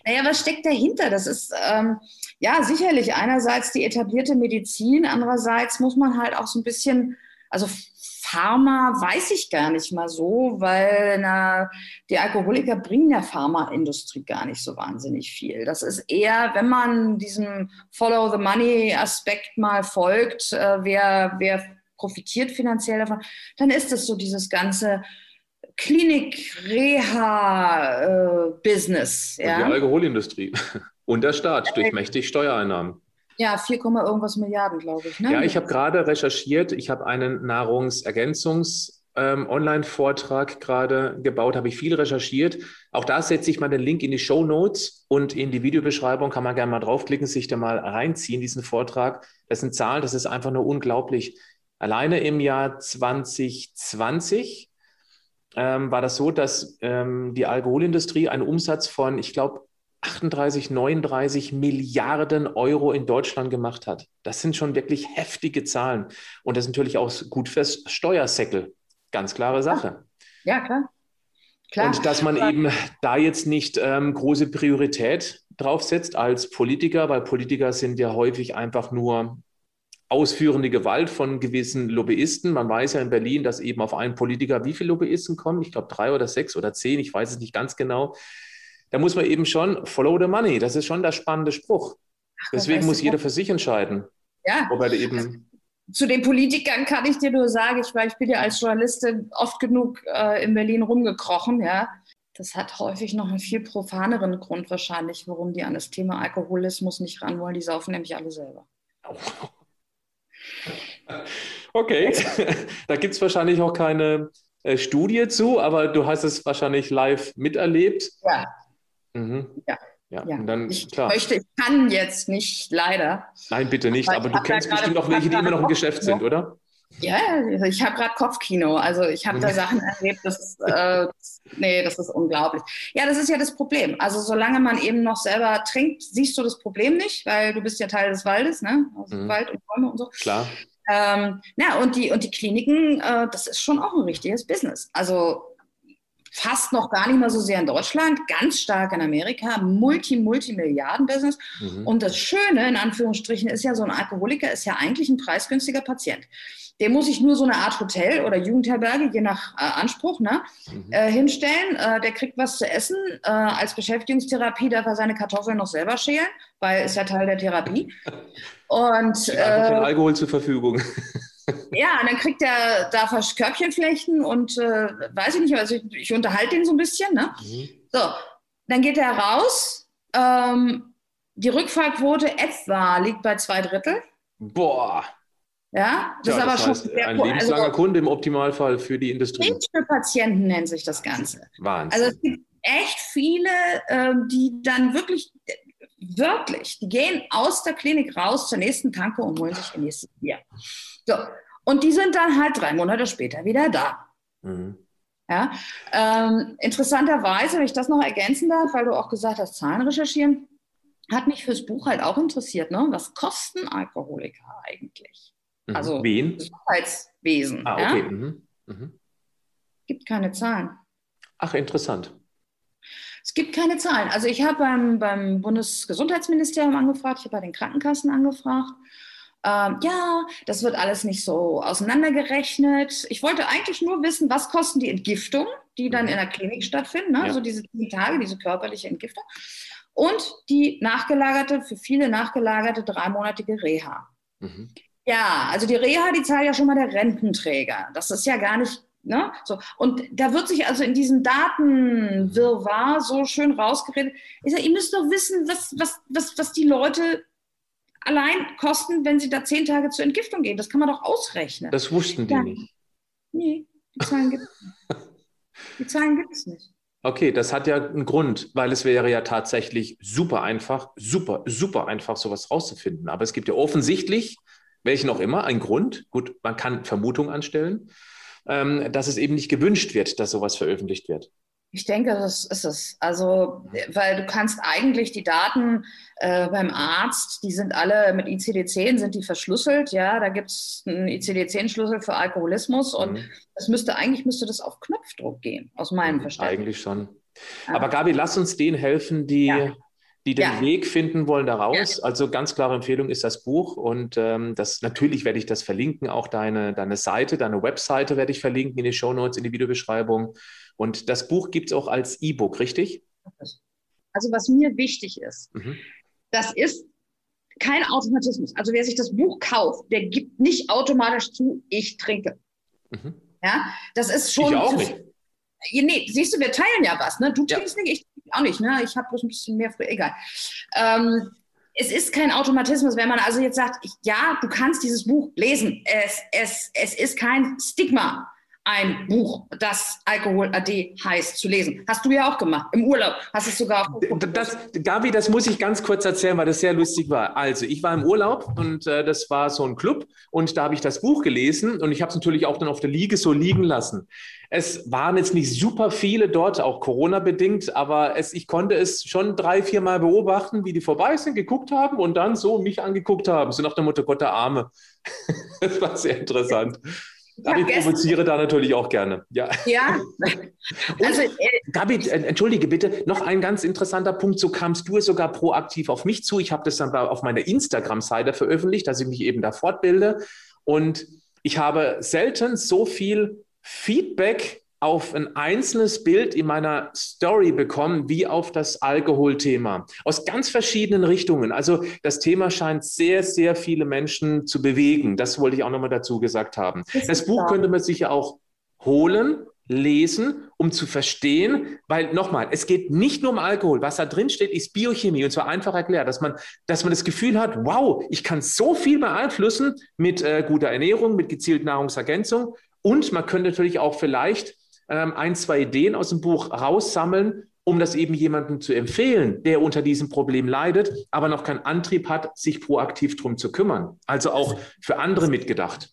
Naja, was steckt dahinter? Das ist ähm, ja sicherlich einerseits die etablierte Medizin, andererseits muss man halt auch so ein bisschen, also Pharma weiß ich gar nicht mal so, weil na, die Alkoholiker bringen der Pharmaindustrie gar nicht so wahnsinnig viel. Das ist eher, wenn man diesem Follow the Money Aspekt mal folgt, äh, wer, wer profitiert finanziell davon, dann ist es so dieses ganze Klinik-Reha-Business. Äh, ja? Die Alkoholindustrie und der Staat durch mächtig Steuereinnahmen. Ja, 4, irgendwas Milliarden, glaube ich. Ne? Ja, ich habe gerade recherchiert. Ich habe einen Nahrungsergänzungs- ähm, gerade gebaut, habe ich viel recherchiert. Auch da setze ich mal den Link in die Show Notes und in die Videobeschreibung kann man gerne mal draufklicken, sich da mal reinziehen, diesen Vortrag. Das sind Zahlen, das ist einfach nur unglaublich. Alleine im Jahr 2020 ähm, war das so, dass ähm, die Alkoholindustrie einen Umsatz von, ich glaube, 38, 39 Milliarden Euro in Deutschland gemacht hat. Das sind schon wirklich heftige Zahlen. Und das ist natürlich auch gut fürs Steuersäckel. Ganz klare Sache. Ja, klar. klar. Und dass man klar. eben da jetzt nicht ähm, große Priorität draufsetzt als Politiker, weil Politiker sind ja häufig einfach nur ausführende Gewalt von gewissen Lobbyisten. Man weiß ja in Berlin, dass eben auf einen Politiker wie viele Lobbyisten kommen. Ich glaube drei oder sechs oder zehn, ich weiß es nicht ganz genau da muss man eben schon follow the money. Das ist schon der spannende Spruch. Ach, Deswegen muss jeder für sich entscheiden. Ja. Ob er eben zu den Politikern kann ich dir nur sagen, ich, weil ich bin ja als Journalistin oft genug äh, in Berlin rumgekrochen, ja. Das hat häufig noch einen viel profaneren Grund wahrscheinlich, warum die an das Thema Alkoholismus nicht ran wollen. Die saufen nämlich alle selber. Okay, da gibt es wahrscheinlich auch keine äh, Studie zu, aber du hast es wahrscheinlich live miterlebt. Ja, Mhm. Ja. Ja, ja. Dann, ich klar. möchte, ich kann jetzt nicht, leider. Nein, bitte nicht, aber, aber du kennst bestimmt noch welche, die immer noch im Geschäft sind, oder? Ja, ich habe gerade Kopfkino. Also ich habe da Sachen erlebt, das ist, äh, nee, das ist unglaublich. Ja, das ist ja das Problem. Also solange man eben noch selber trinkt, siehst du das Problem nicht, weil du bist ja Teil des Waldes, ne? Also mhm. Wald und Bäume und so. Klar. Ähm, ja, und die, und die Kliniken, äh, das ist schon auch ein richtiges Business. Also fast noch gar nicht mal so sehr in Deutschland, ganz stark in Amerika, multi, multimilliarden-Business. Mhm. Und das Schöne, in Anführungsstrichen, ist ja, so ein Alkoholiker ist ja eigentlich ein preisgünstiger Patient. Dem muss ich nur so eine Art Hotel oder Jugendherberge, je nach äh, Anspruch, ne, mhm. äh, hinstellen. Äh, der kriegt was zu essen. Äh, als Beschäftigungstherapie darf er seine Kartoffeln noch selber schälen, weil ist ja Teil der Therapie. Und äh, Alkohol zur Verfügung. Ja, und dann kriegt er, darf er Körbchen flechten und äh, weiß ich nicht, also ich, ich unterhalte ihn so ein bisschen. Ne? Mhm. So, dann geht er raus. Ähm, die Rückfallquote etwa liegt bei zwei Drittel. Boah. Ja, das ja, ist aber das heißt, schon sehr ein lebenslanger also, Kunde im Optimalfall für die Industrie. für Patienten nennt sich das Ganze. Wahnsinn. Also es gibt echt viele, ähm, die dann wirklich, wirklich, die gehen aus der Klinik raus zur nächsten Tanke und holen sich ihr nächstes Bier. So. Und die sind dann halt drei Monate später wieder da. Mhm. Ja, ähm, interessanterweise, wenn ich das noch ergänzen darf, weil du auch gesagt hast, Zahlen recherchieren, hat mich fürs Buch halt auch interessiert, ne? Was kosten Alkoholiker eigentlich? Mhm. Also Wen? Gesundheitswesen. Ah, okay. Ja? Mhm. Mhm. Gibt keine Zahlen. Ach, interessant. Es gibt keine Zahlen. Also ich habe beim, beim Bundesgesundheitsministerium angefragt, ich habe bei den Krankenkassen angefragt ähm, ja, das wird alles nicht so auseinandergerechnet. Ich wollte eigentlich nur wissen, was kosten die Entgiftungen, die dann mhm. in der Klinik stattfinden, ne? ja. also diese zehn Tage, diese körperliche Entgiftung. Und die nachgelagerte, für viele nachgelagerte dreimonatige Reha. Mhm. Ja, also die Reha, die zahlt ja schon mal der Rententräger. Das ist ja gar nicht Ne? So. Und da wird sich also in diesem Datenwirrwarr so schön rausgeredet. Ich sage, ihr müsst doch wissen, was, was, was, was die Leute allein kosten, wenn sie da zehn Tage zur Entgiftung gehen. Das kann man doch ausrechnen. Das wussten die ja. nicht. Nee, die Zahlen gibt es nicht. Die Zahlen gibt es nicht. Okay, das hat ja einen Grund, weil es wäre ja tatsächlich super einfach, super, super einfach, sowas rauszufinden. Aber es gibt ja offensichtlich, welchen auch immer, einen Grund. Gut, man kann Vermutungen anstellen, ähm, dass es eben nicht gewünscht wird, dass sowas veröffentlicht wird. Ich denke, das ist es. Also, weil du kannst eigentlich die Daten äh, beim Arzt, die sind alle mit ICD-10, sind die verschlüsselt. Ja, da gibt es einen ICD-10-Schlüssel für Alkoholismus und mhm. das müsste eigentlich müsste das auf Knopfdruck gehen, aus meinem mhm, Verständnis. Eigentlich schon. Aber Gabi, lass uns denen helfen, die, ja. Die den ja. Weg finden wollen daraus. Ja. Also ganz klare Empfehlung ist das Buch und ähm, das natürlich werde ich das verlinken, auch deine, deine Seite, deine Webseite werde ich verlinken in die Show Notes, in die Videobeschreibung. Und das Buch gibt es auch als E-Book, richtig? Also was mir wichtig ist, mhm. das ist kein Automatismus. Also wer sich das Buch kauft, der gibt nicht automatisch zu, ich trinke. Mhm. Ja, das ist schon. Ich auch nicht. Nee, siehst du, wir teilen ja was. Ne? Du trinkst ja. nicht, ich auch nicht. Ne? Ich habe bloß ein bisschen mehr früher. Egal. Ähm, es ist kein Automatismus, wenn man also jetzt sagt, ja, du kannst dieses Buch lesen. Es, es, es ist kein Stigma ein Buch, das Alkohol AD heißt, zu lesen. Hast du ja auch gemacht, im Urlaub. Hast es sogar. Das, Gabi, das muss ich ganz kurz erzählen, weil das sehr lustig war. Also, ich war im Urlaub und äh, das war so ein Club und da habe ich das Buch gelesen und ich habe es natürlich auch dann auf der Liege so liegen lassen. Es waren jetzt nicht super viele dort, auch Corona-bedingt, aber es, ich konnte es schon drei, vier Mal beobachten, wie die vorbei sind, geguckt haben und dann so mich angeguckt haben. So nach der Mutter Gott der Arme. das war sehr interessant. Gabi provoziere da natürlich auch gerne. Ja. ja. also, äh, Gabi, entschuldige bitte, noch ein ganz interessanter Punkt. So kamst du es sogar proaktiv auf mich zu. Ich habe das dann auf meiner Instagram-Seite veröffentlicht, dass ich mich eben da fortbilde. Und ich habe selten so viel Feedback auf ein einzelnes Bild in meiner Story bekommen, wie auf das Alkoholthema. Aus ganz verschiedenen Richtungen. Also das Thema scheint sehr, sehr viele Menschen zu bewegen. Das wollte ich auch nochmal dazu gesagt haben. Das, das Buch könnte man sich ja auch holen, lesen, um zu verstehen, weil nochmal, es geht nicht nur um Alkohol. Was da drin steht, ist Biochemie und zwar einfach erklärt, dass man, dass man das Gefühl hat, wow, ich kann so viel beeinflussen mit äh, guter Ernährung, mit gezielter Nahrungsergänzung und man könnte natürlich auch vielleicht ein, zwei Ideen aus dem Buch raussammeln, um das eben jemandem zu empfehlen, der unter diesem Problem leidet, aber noch keinen Antrieb hat, sich proaktiv darum zu kümmern. Also auch für andere mitgedacht.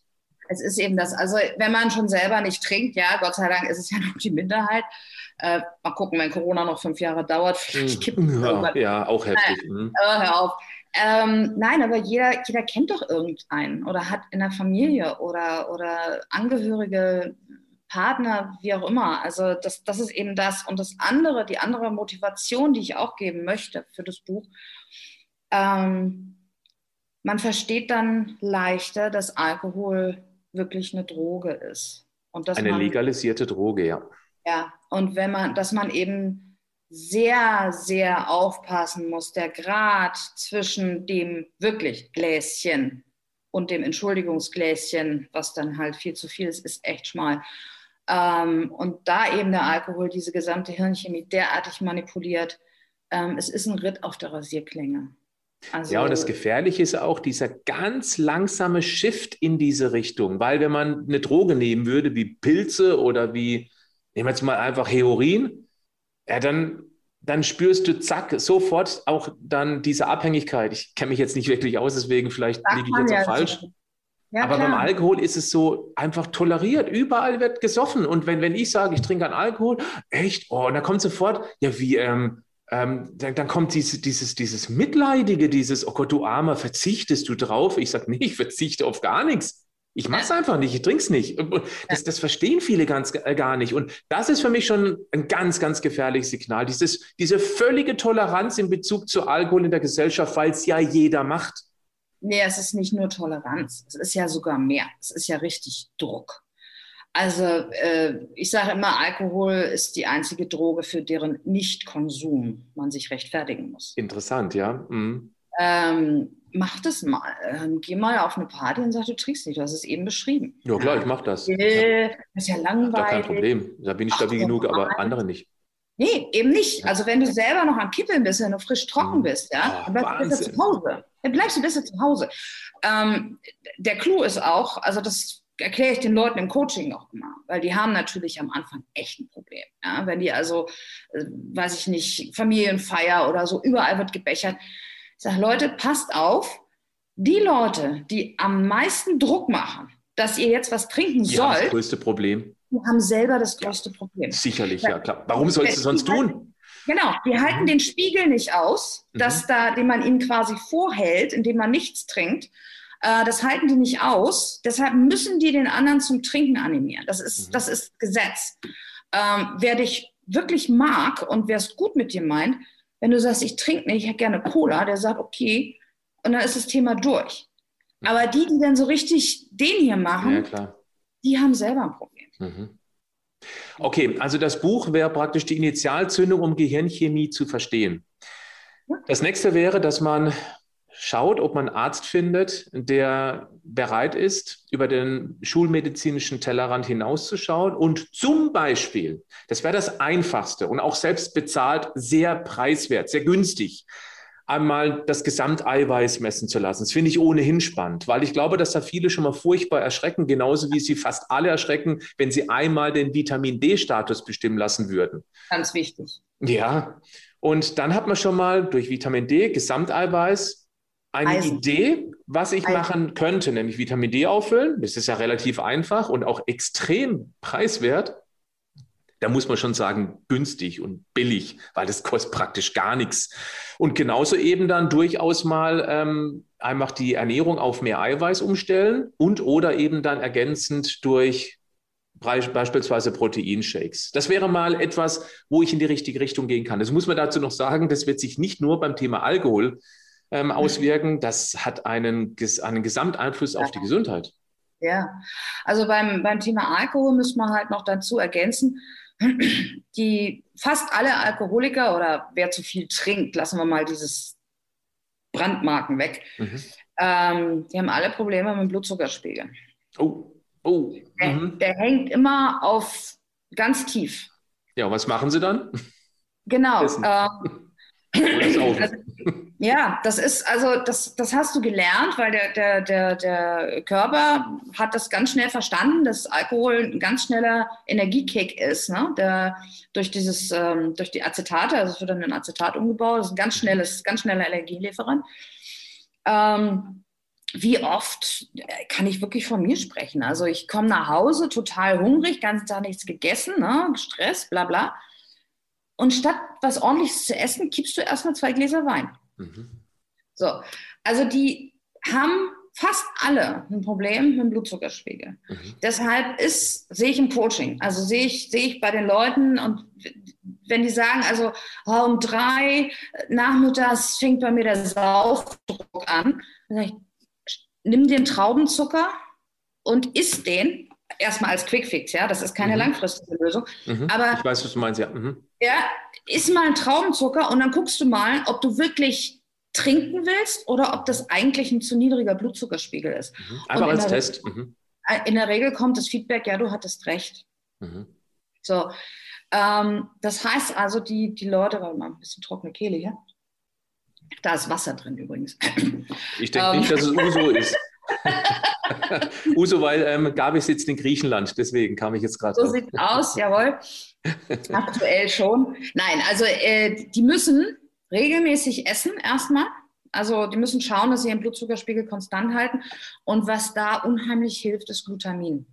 Es ist eben das, also wenn man schon selber nicht trinkt, ja, Gott sei Dank ist es ja noch die Minderheit. Äh, mal gucken, wenn Corona noch fünf Jahre dauert, vielleicht gibt es ja, ja, auch heftig. Nein, äh, hör auf. Ähm, nein, aber jeder, jeder kennt doch irgendeinen oder hat in der Familie oder, oder Angehörige, Partner, wie auch immer. Also das, das ist eben das. Und das andere, die andere Motivation, die ich auch geben möchte für das Buch, ähm, man versteht dann leichter, dass Alkohol wirklich eine Droge ist. Und dass eine man, legalisierte Droge, ja. Ja, und wenn man, dass man eben sehr, sehr aufpassen muss, der Grad zwischen dem wirklich Gläschen und dem Entschuldigungsgläschen, was dann halt viel zu viel ist, ist echt schmal. Ähm, und da eben der Alkohol diese gesamte Hirnchemie derartig manipuliert, ähm, es ist ein Ritt auf der Rasierklinge. Also, ja, und das Gefährliche ist auch dieser ganz langsame Shift in diese Richtung, weil wenn man eine Droge nehmen würde, wie Pilze oder wie, nehmen wir jetzt mal einfach Heroin, ja, dann, dann spürst du zack, sofort auch dann diese Abhängigkeit. Ich kenne mich jetzt nicht wirklich aus, deswegen vielleicht liege ich jetzt auch falsch. Ja, Aber klar. beim Alkohol ist es so einfach toleriert. Überall wird gesoffen. Und wenn, wenn ich sage, ich trinke einen Alkohol, echt, oh, und dann kommt sofort, ja, wie, ähm, ähm, dann, dann, kommt dieses, dieses, dieses Mitleidige, dieses, oh Gott, du Armer, verzichtest du drauf? Ich sage, nee, ich verzichte auf gar nichts. Ich mache es einfach nicht, ich trinke es nicht. Das, das, verstehen viele ganz äh, gar nicht. Und das ist für mich schon ein ganz, ganz gefährliches Signal. Dieses, diese völlige Toleranz in Bezug zu Alkohol in der Gesellschaft, weil es ja jeder macht. Nee, es ist nicht nur Toleranz, es ist ja sogar mehr. Es ist ja richtig Druck. Also äh, ich sage immer, Alkohol ist die einzige Droge, für deren Nichtkonsum man sich rechtfertigen muss. Interessant, ja. Mhm. Ähm, mach das mal. Ähm, geh mal auf eine Party und sag, du trinkst nicht. Du hast es eben beschrieben. Ja, klar, ich mach das. Äh, das ist ja langweilig. Da kein Problem. Da bin ich stabil genug, aber andere nicht. Nee, eben nicht. Also wenn du selber noch am Kippeln bist, wenn du frisch trocken mhm. bist, ja, dann bleibst du besser zu Hause. Dann bleibst du besser zu Hause. Ähm, der Clou ist auch, also das erkläre ich den Leuten im Coaching auch immer, weil die haben natürlich am Anfang echt ein Problem. Ja? Wenn die also, äh, weiß ich nicht, Familienfeier oder so, überall wird gebechert. Ich sage, Leute, passt auf, die Leute, die am meisten Druck machen, dass ihr jetzt was trinken die sollt, das größte Problem. Haben selber das größte ja, Problem. Sicherlich, ja klar. Warum sollst du sonst tun? Genau, die halten den Spiegel nicht aus, mhm. dass da, den man ihnen quasi vorhält, indem man nichts trinkt. Äh, das halten die nicht aus. Deshalb müssen die den anderen zum Trinken animieren. Das ist, mhm. das ist Gesetz. Ähm, wer dich wirklich mag und wer es gut mit dir meint, wenn du sagst, ich trinke nicht, ich hätte gerne Cola, der sagt, okay, und dann ist das Thema durch. Mhm. Aber die, die dann so richtig den hier machen, ja, die haben selber ein Problem. Mhm. Okay, also das Buch wäre praktisch die Initialzündung, um Gehirnchemie zu verstehen. Das nächste wäre, dass man schaut, ob man einen Arzt findet, der bereit ist, über den schulmedizinischen Tellerrand hinauszuschauen und zum Beispiel, das wäre das Einfachste und auch selbst bezahlt, sehr preiswert, sehr günstig, einmal das Gesamteiweiß messen zu lassen. Das finde ich ohnehin spannend, weil ich glaube, dass da viele schon mal furchtbar erschrecken, genauso wie sie fast alle erschrecken, wenn sie einmal den Vitamin D-Status bestimmen lassen würden. Ganz wichtig. Ja, und dann hat man schon mal durch Vitamin D, Gesamteiweiß, eine Eisen. Idee, was ich Eisen. machen könnte, nämlich Vitamin D auffüllen. Das ist ja relativ einfach und auch extrem preiswert da muss man schon sagen, günstig und billig, weil das kostet praktisch gar nichts. Und genauso eben dann durchaus mal ähm, einfach die Ernährung auf mehr Eiweiß umstellen und oder eben dann ergänzend durch beispielsweise Proteinshakes. Das wäre mal etwas, wo ich in die richtige Richtung gehen kann. Das muss man dazu noch sagen, das wird sich nicht nur beim Thema Alkohol ähm, auswirken, das hat einen, einen Gesamteinfluss auf die Gesundheit. Ja, also beim, beim Thema Alkohol müssen wir halt noch dazu ergänzen, die fast alle Alkoholiker oder wer zu viel trinkt, lassen wir mal dieses Brandmarken weg, mhm. ähm, die haben alle Probleme mit dem Blutzuckerspiegel. Oh, oh. Der, mhm. der hängt immer auf ganz tief. Ja, was machen sie dann? Genau. Also, ja, das ist, also das, das hast du gelernt, weil der, der, der, der Körper hat das ganz schnell verstanden, dass Alkohol ein ganz schneller Energiekick ist, ne? Der, durch dieses, ähm, durch die Acetate, also es wird dann in Acetat umgebaut, das ist ein ganz schnelles, ganz schneller Energielieferant. Ähm, wie oft kann ich wirklich von mir sprechen? Also ich komme nach Hause total hungrig, ganzen Tag nichts gegessen, ne? Stress, bla bla. Und statt was ordentliches zu essen, kippst du erstmal zwei Gläser Wein. Mhm. So, also die haben fast alle ein Problem mit dem Blutzuckerspiegel. Mhm. Deshalb ist, sehe ich im Coaching, also sehe ich, sehe ich bei den Leuten und wenn die sagen, also oh, um drei nachmittags fängt bei mir der Saufdruck an, dann sage ich, nimm den Traubenzucker und isst den erstmal als Quickfix, ja, das ist keine mhm. langfristige Lösung. Mhm. Aber ich weiß, was du meinst, ja. Mhm. Ja, iss mal einen Traubenzucker und dann guckst du mal, ob du wirklich trinken willst oder ob das eigentlich ein zu niedriger Blutzuckerspiegel ist. Mhm. Einfach als Test. Mhm. In der Regel kommt das Feedback, ja, du hattest recht. Mhm. So, ähm, das heißt also, die, die Leute, warte mal, ein bisschen trockene Kehle hier. Da ist Wasser drin übrigens. Ich denke nicht, dass es Uso ist. Uso, weil ähm, Gabi sitzt in Griechenland, deswegen kam ich jetzt gerade. So sieht es aus, jawohl. Aktuell schon. Nein, also äh, die müssen regelmäßig essen erstmal. Also die müssen schauen, dass sie ihren Blutzuckerspiegel konstant halten. Und was da unheimlich hilft, ist Glutamin.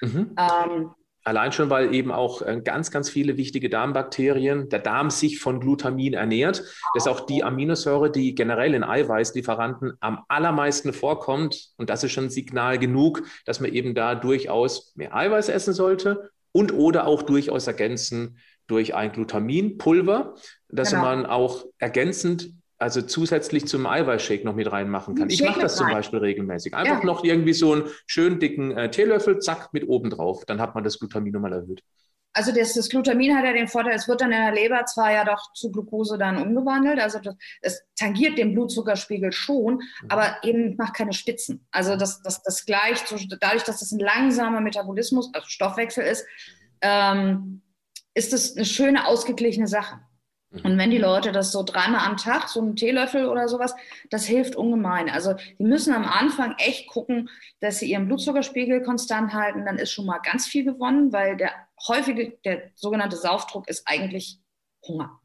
Mhm. Ähm, Allein schon, weil eben auch äh, ganz, ganz viele wichtige Darmbakterien, der Darm sich von Glutamin ernährt. Das ist auch die Aminosäure, die generell in Eiweißlieferanten am allermeisten vorkommt. Und das ist schon Signal genug, dass man eben da durchaus mehr Eiweiß essen sollte und oder auch durchaus ergänzen durch ein Glutaminpulver, das genau. man auch ergänzend also zusätzlich zum Eiweißshake noch mit reinmachen kann. Ich mache das zum Beispiel regelmäßig. Einfach ja. noch irgendwie so einen schönen dicken äh, Teelöffel, zack, mit oben drauf. Dann hat man das Glutamin nochmal erhöht. Also das, das, Glutamin hat ja den Vorteil, es wird dann in der Leber zwar ja doch zu Glucose dann umgewandelt, also das, es tangiert den Blutzuckerspiegel schon, mhm. aber eben macht keine Spitzen. Also das, das, das gleicht, so, dadurch, dass das ein langsamer Metabolismus, also Stoffwechsel ist, ähm, ist das eine schöne, ausgeglichene Sache. Mhm. Und wenn die Leute das so dreimal am Tag, so einen Teelöffel oder sowas, das hilft ungemein. Also die müssen am Anfang echt gucken, dass sie ihren Blutzuckerspiegel konstant halten. Dann ist schon mal ganz viel gewonnen, weil der häufige, der sogenannte Saufdruck ist eigentlich Hunger.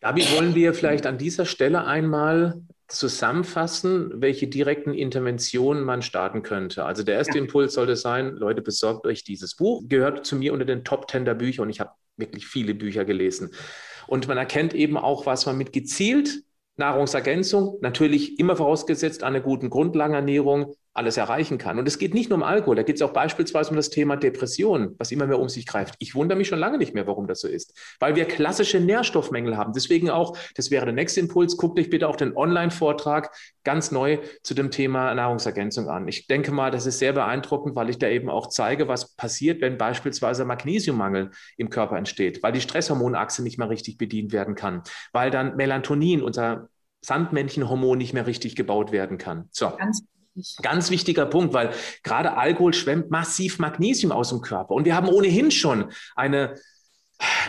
Gabi, wollen wir vielleicht an dieser Stelle einmal zusammenfassen, welche direkten Interventionen man starten könnte. Also der erste ja. Impuls sollte sein, Leute, besorgt euch dieses Buch. Gehört zu mir unter den Top Ten der Bücher und ich habe wirklich viele Bücher gelesen. Und man erkennt eben auch, was man mit gezielt Nahrungsergänzung, natürlich immer vorausgesetzt eine guten Grundlagenernährung, alles erreichen kann. Und es geht nicht nur um Alkohol, da geht es auch beispielsweise um das Thema Depression, was immer mehr um sich greift. Ich wundere mich schon lange nicht mehr, warum das so ist, weil wir klassische Nährstoffmängel haben. Deswegen auch, das wäre der nächste Impuls, guckt euch bitte auch den Online-Vortrag ganz neu zu dem Thema Nahrungsergänzung an. Ich denke mal, das ist sehr beeindruckend, weil ich da eben auch zeige, was passiert, wenn beispielsweise Magnesiummangel im Körper entsteht, weil die Stresshormonachse nicht mehr richtig bedient werden kann, weil dann Melatonin, unser Sandmännchenhormon nicht mehr richtig gebaut werden kann. So. Ganz Ganz wichtiger Punkt, weil gerade Alkohol schwemmt massiv Magnesium aus dem Körper. Und wir haben ohnehin schon eine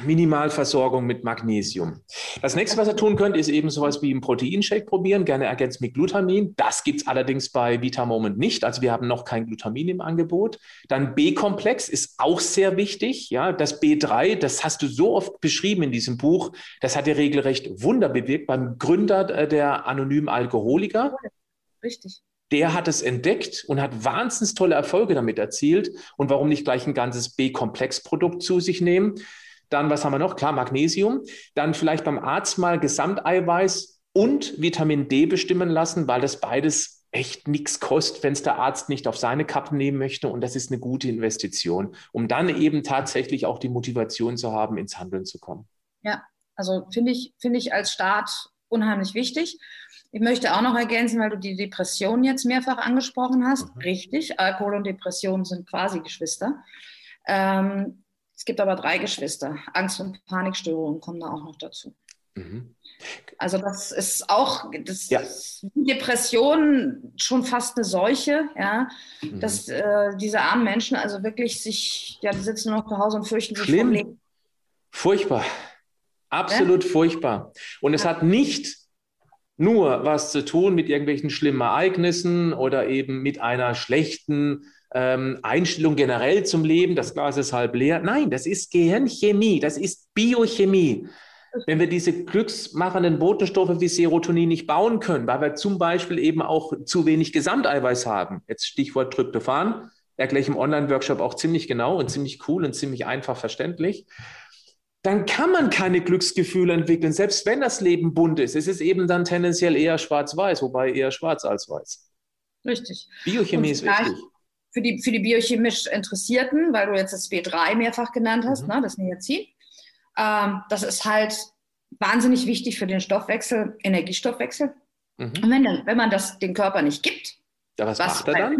Minimalversorgung mit Magnesium. Das nächste, was ihr tun könnt, ist eben sowas wie einen Proteinshake probieren, gerne ergänzt mit Glutamin. Das gibt es allerdings bei Vitamoment nicht. Also wir haben noch kein Glutamin im Angebot. Dann B-Komplex ist auch sehr wichtig. Ja, das B3, das hast du so oft beschrieben in diesem Buch. Das hat ja regelrecht Wunder bewirkt beim Gründer äh, der anonymen Alkoholiker. Richtig der hat es entdeckt und hat wahnsinnig tolle Erfolge damit erzielt. Und warum nicht gleich ein ganzes B-Komplex-Produkt zu sich nehmen? Dann, was haben wir noch? Klar, Magnesium. Dann vielleicht beim Arzt mal Gesamteiweiß und Vitamin D bestimmen lassen, weil das beides echt nichts kostet, wenn es der Arzt nicht auf seine Kappe nehmen möchte. Und das ist eine gute Investition, um dann eben tatsächlich auch die Motivation zu haben, ins Handeln zu kommen. Ja, also finde ich, finde ich als Start unheimlich wichtig. Ich möchte auch noch ergänzen, weil du die Depression jetzt mehrfach angesprochen hast. Mhm. Richtig, Alkohol und Depression sind quasi Geschwister. Ähm, es gibt aber drei Geschwister. Angst- und Panikstörungen kommen da auch noch dazu. Mhm. Also das ist auch das ja. Depression schon fast eine Seuche, ja, mhm. dass äh, diese armen Menschen also wirklich sich, ja, die sitzen nur noch zu Hause und fürchten sich Schlimm. vom Leben. Furchtbar, absolut ja? furchtbar. Und es hat nicht nur was zu tun mit irgendwelchen schlimmen Ereignissen oder eben mit einer schlechten ähm, Einstellung generell zum Leben, das Glas ist halb leer. Nein, das ist Gehirnchemie, das ist Biochemie. Wenn wir diese glücksmachenden Botenstoffe wie Serotonin nicht bauen können, weil wir zum Beispiel eben auch zu wenig Gesamteiweiß haben, jetzt Stichwort Tryptophan, erkläre ich im Online-Workshop auch ziemlich genau und ziemlich cool und ziemlich einfach verständlich dann kann man keine Glücksgefühle entwickeln, selbst wenn das Leben bunt ist. Es ist eben dann tendenziell eher schwarz-weiß, wobei eher schwarz als weiß. Richtig. Biochemie ist wichtig. Für die, für die biochemisch Interessierten, weil du jetzt das B3 mehrfach genannt hast, mhm. ne, das Niacin, ähm, das ist halt wahnsinnig wichtig für den Stoffwechsel, Energiestoffwechsel. Mhm. Und wenn, dann, wenn man das dem Körper nicht gibt, ja, was, was macht er dann?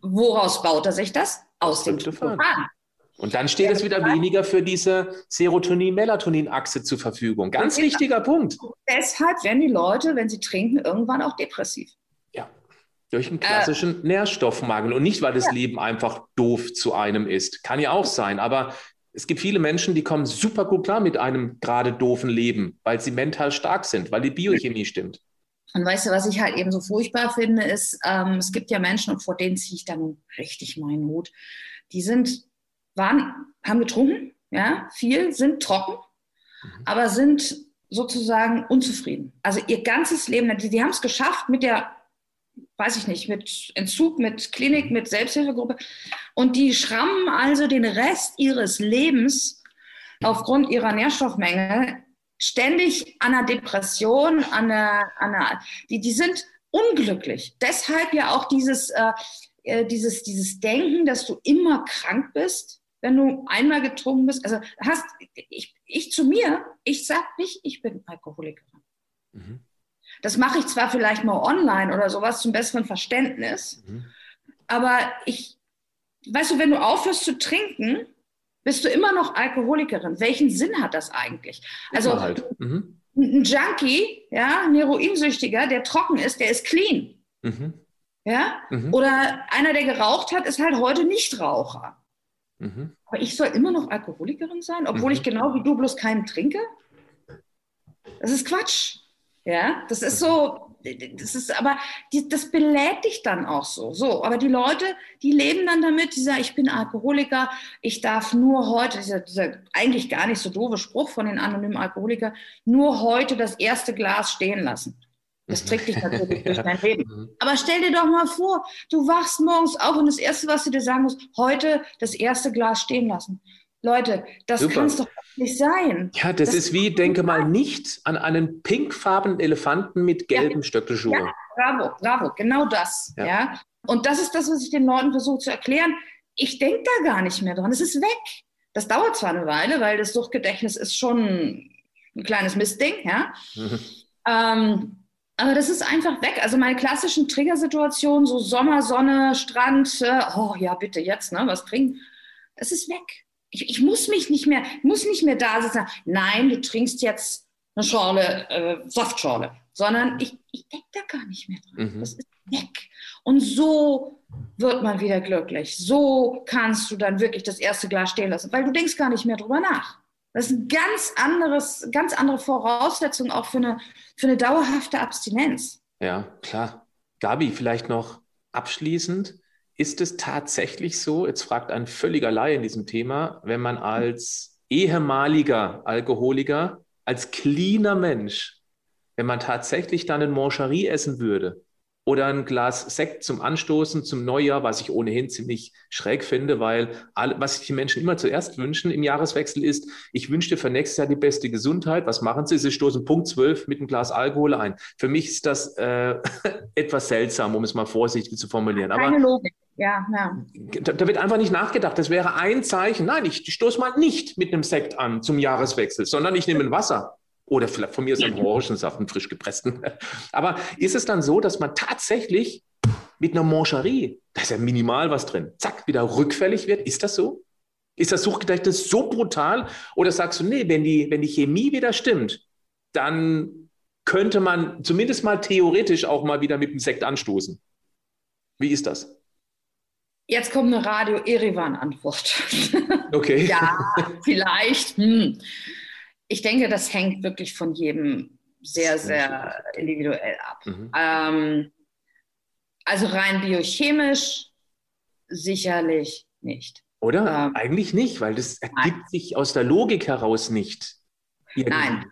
Woraus baut er sich das? Aus dem Tryptophan. Und dann steht es wieder weniger für diese Serotonin-Melatonin-Achse zur Verfügung. Ganz wichtiger Punkt. Deshalb werden die Leute, wenn sie trinken, irgendwann auch depressiv. Ja, durch einen klassischen äh, Nährstoffmangel und nicht, weil das ja. Leben einfach doof zu einem ist. Kann ja auch sein, aber es gibt viele Menschen, die kommen super gut klar mit einem gerade doofen Leben, weil sie mental stark sind, weil die Biochemie stimmt. Und weißt du, was ich halt eben so furchtbar finde, ist, ähm, es gibt ja Menschen, und vor denen ziehe ich dann richtig meinen Hut, die sind waren, haben getrunken, ja, viel, sind trocken, mhm. aber sind sozusagen unzufrieden. Also ihr ganzes Leben, die, die haben es geschafft mit der, weiß ich nicht, mit Entzug, mit Klinik, mit Selbsthilfegruppe. Und die schrammen also den Rest ihres Lebens aufgrund ihrer Nährstoffmenge ständig an einer Depression, an einer, an einer die, die sind unglücklich. Deshalb ja auch dieses, äh, äh dieses, dieses Denken, dass du immer krank bist, wenn du einmal getrunken bist. Also hast ich, ich zu mir, ich sage nicht, ich bin Alkoholikerin. Mhm. Das mache ich zwar vielleicht mal online oder sowas zum besseren Verständnis, mhm. aber ich, weißt du, wenn du aufhörst zu trinken, bist du immer noch Alkoholikerin. Welchen Sinn hat das eigentlich? Also halt. mhm. ein Junkie, ja, ein Heroinsüchtiger, der trocken ist, der ist clean. Mhm. Ja? Mhm. Oder einer, der geraucht hat, ist halt heute nicht Raucher. Mhm. Aber ich soll immer noch Alkoholikerin sein, obwohl mhm. ich genau wie du bloß keinen trinke? Das ist Quatsch. Ja, das ist so, das ist aber, die, das belädt dich dann auch so. So, aber die Leute, die leben dann damit, die sagen, ich bin Alkoholiker, ich darf nur heute, dieser, dieser eigentlich gar nicht so doofe Spruch von den anonymen Alkoholikern, nur heute das erste Glas stehen lassen. Das trägt dich natürlich durch dein Leben. Mhm. Aber stell dir doch mal vor, du wachst morgens auf und das Erste, was du dir sagen musst, heute das erste Glas stehen lassen. Leute, das kann es doch nicht sein. Ja, das, das ist wie, denke mal nicht an einen pinkfarbenen Elefanten mit gelben ja, Stöckelschuhen. Ja, bravo, bravo, genau das. Ja. ja. Und das ist das, was ich den Leuten versuche zu erklären. Ich denke da gar nicht mehr dran. Es ist weg. Das dauert zwar eine Weile, weil das Suchtgedächtnis ist schon ein kleines Mistding, ja. Mhm. Ähm, aber das ist einfach weg. Also meine klassischen Triggersituationen, so Sommer, Sonne, Strand, äh, oh ja, bitte jetzt, ne, was trinken, das ist weg. Ich, ich muss mich nicht mehr, muss nicht mehr da sitzen. Nein, du trinkst jetzt eine Schorle, äh, Saftschorle, sondern ich, ich denke da gar nicht mehr dran. Mhm. Das ist weg. Und so wird man wieder glücklich. So kannst du dann wirklich das erste Glas stehen lassen, weil du denkst gar nicht mehr drüber nach. Das ist ein ganz anderes, ganz andere Voraussetzung auch für eine, für eine dauerhafte Abstinenz. Ja, klar. Gabi, vielleicht noch abschließend. Ist es tatsächlich so, jetzt fragt ein völliger Laie in diesem Thema, wenn man als ehemaliger Alkoholiker, als cleaner Mensch, wenn man tatsächlich dann ein Mancherie essen würde, oder ein Glas Sekt zum Anstoßen zum Neujahr, was ich ohnehin ziemlich schräg finde, weil alle, was sich die Menschen immer zuerst wünschen im Jahreswechsel ist, ich wünsche dir für nächstes Jahr die beste Gesundheit. Was machen sie? Sie stoßen Punkt 12 mit einem Glas Alkohol ein. Für mich ist das äh, etwas seltsam, um es mal vorsichtig zu formulieren. Keine Aber Logik. Ja, ja. Da, da, wird einfach nicht nachgedacht. Das wäre ein Zeichen. Nein, ich stoße mal nicht mit einem Sekt an zum Jahreswechsel, sondern ich nehme ein Wasser. Oder vielleicht von mir ist ein Orangensaft, einen frisch gepressten. Aber ist es dann so, dass man tatsächlich mit einer Mancherie, da ist ja minimal was drin, zack, wieder rückfällig wird? Ist das so? Ist das Suchtgedächtnis so brutal? Oder sagst du, nee, wenn die, wenn die Chemie wieder stimmt, dann könnte man zumindest mal theoretisch auch mal wieder mit dem Sekt anstoßen. Wie ist das? Jetzt kommt eine Radio-Erivan-Antwort. Okay. ja, vielleicht. Hm ich denke, das hängt wirklich von jedem sehr, sehr individuell ab. Mhm. Ähm, also rein biochemisch sicherlich nicht. Oder? Ähm, Eigentlich nicht, weil das ergibt nein. sich aus der Logik heraus nicht. Irgendwie. Nein,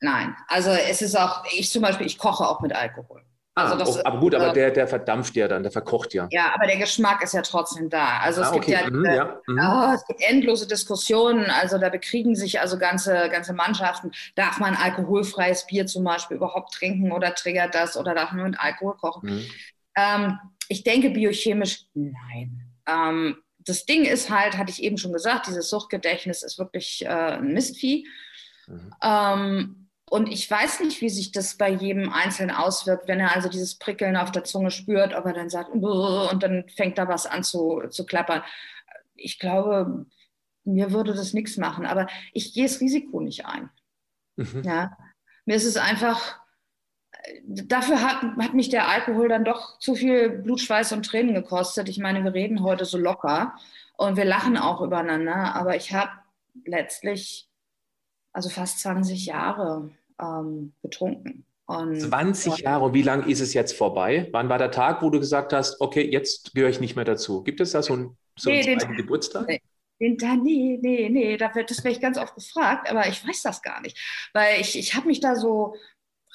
nein. Also es ist auch, ich zum Beispiel, ich koche auch mit Alkohol. Also das, oh, aber gut, aber äh, der, der verdampft ja dann, der verkocht ja. Ja, aber der Geschmack ist ja trotzdem da. Also es ah, gibt okay. ja, mhm, ja. Mhm. Oh, es gibt endlose Diskussionen. Also da bekriegen sich also ganze, ganze Mannschaften. Darf man alkoholfreies Bier zum Beispiel überhaupt trinken oder triggert das oder darf man mit Alkohol kochen? Mhm. Ähm, ich denke biochemisch nein. Ähm, das Ding ist halt, hatte ich eben schon gesagt, dieses Suchtgedächtnis ist wirklich äh, ein Mistvieh. Mhm. Ähm, und ich weiß nicht, wie sich das bei jedem Einzelnen auswirkt, wenn er also dieses Prickeln auf der Zunge spürt, ob er dann sagt, und dann fängt da was an zu, zu klappern. Ich glaube, mir würde das nichts machen, aber ich gehe das Risiko nicht ein. Mhm. Ja, mir ist es einfach, dafür hat, hat mich der Alkohol dann doch zu viel Blut, Schweiß und Tränen gekostet. Ich meine, wir reden heute so locker und wir lachen auch übereinander, aber ich habe letztlich also fast 20 Jahre ähm, betrunken. Und, 20 Jahre, und wie lange ist es jetzt vorbei? Wann war der Tag, wo du gesagt hast, okay, jetzt gehöre ich nicht mehr dazu? Gibt es da so einen, so nee, einen Geburtstag? Nee. Den, nee, nee, nee, das werde ich ganz oft gefragt, aber ich weiß das gar nicht. Weil ich, ich habe mich da so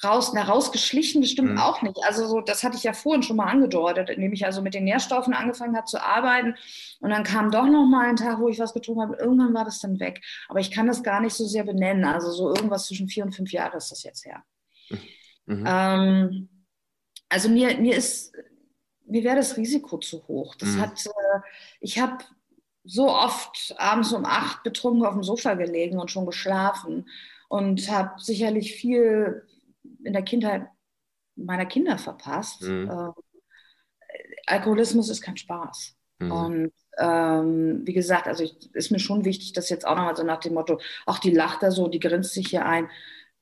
raus, na, rausgeschlichen, das stimmt mhm. auch nicht. Also so, das hatte ich ja vorhin schon mal angedeutet, indem ich also mit den Nährstoffen angefangen habe zu arbeiten. Und dann kam doch noch mal ein Tag, wo ich was getrunken habe. Irgendwann war das dann weg. Aber ich kann das gar nicht so sehr benennen. Also so irgendwas zwischen vier und fünf Jahre ist das jetzt her. Mhm. Ähm, also mir, mir ist, mir wäre das Risiko zu hoch. Das mhm. hat, äh, ich habe so oft abends um acht betrunken auf dem Sofa gelegen und schon geschlafen und habe sicherlich viel in der Kindheit meiner Kinder verpasst. Mhm. Äh, Alkoholismus ist kein Spaß. Mhm. Und ähm, wie gesagt, also ich, ist mir schon wichtig, dass jetzt auch nochmal so nach dem Motto, auch die lacht da so, die grinst sich hier ein,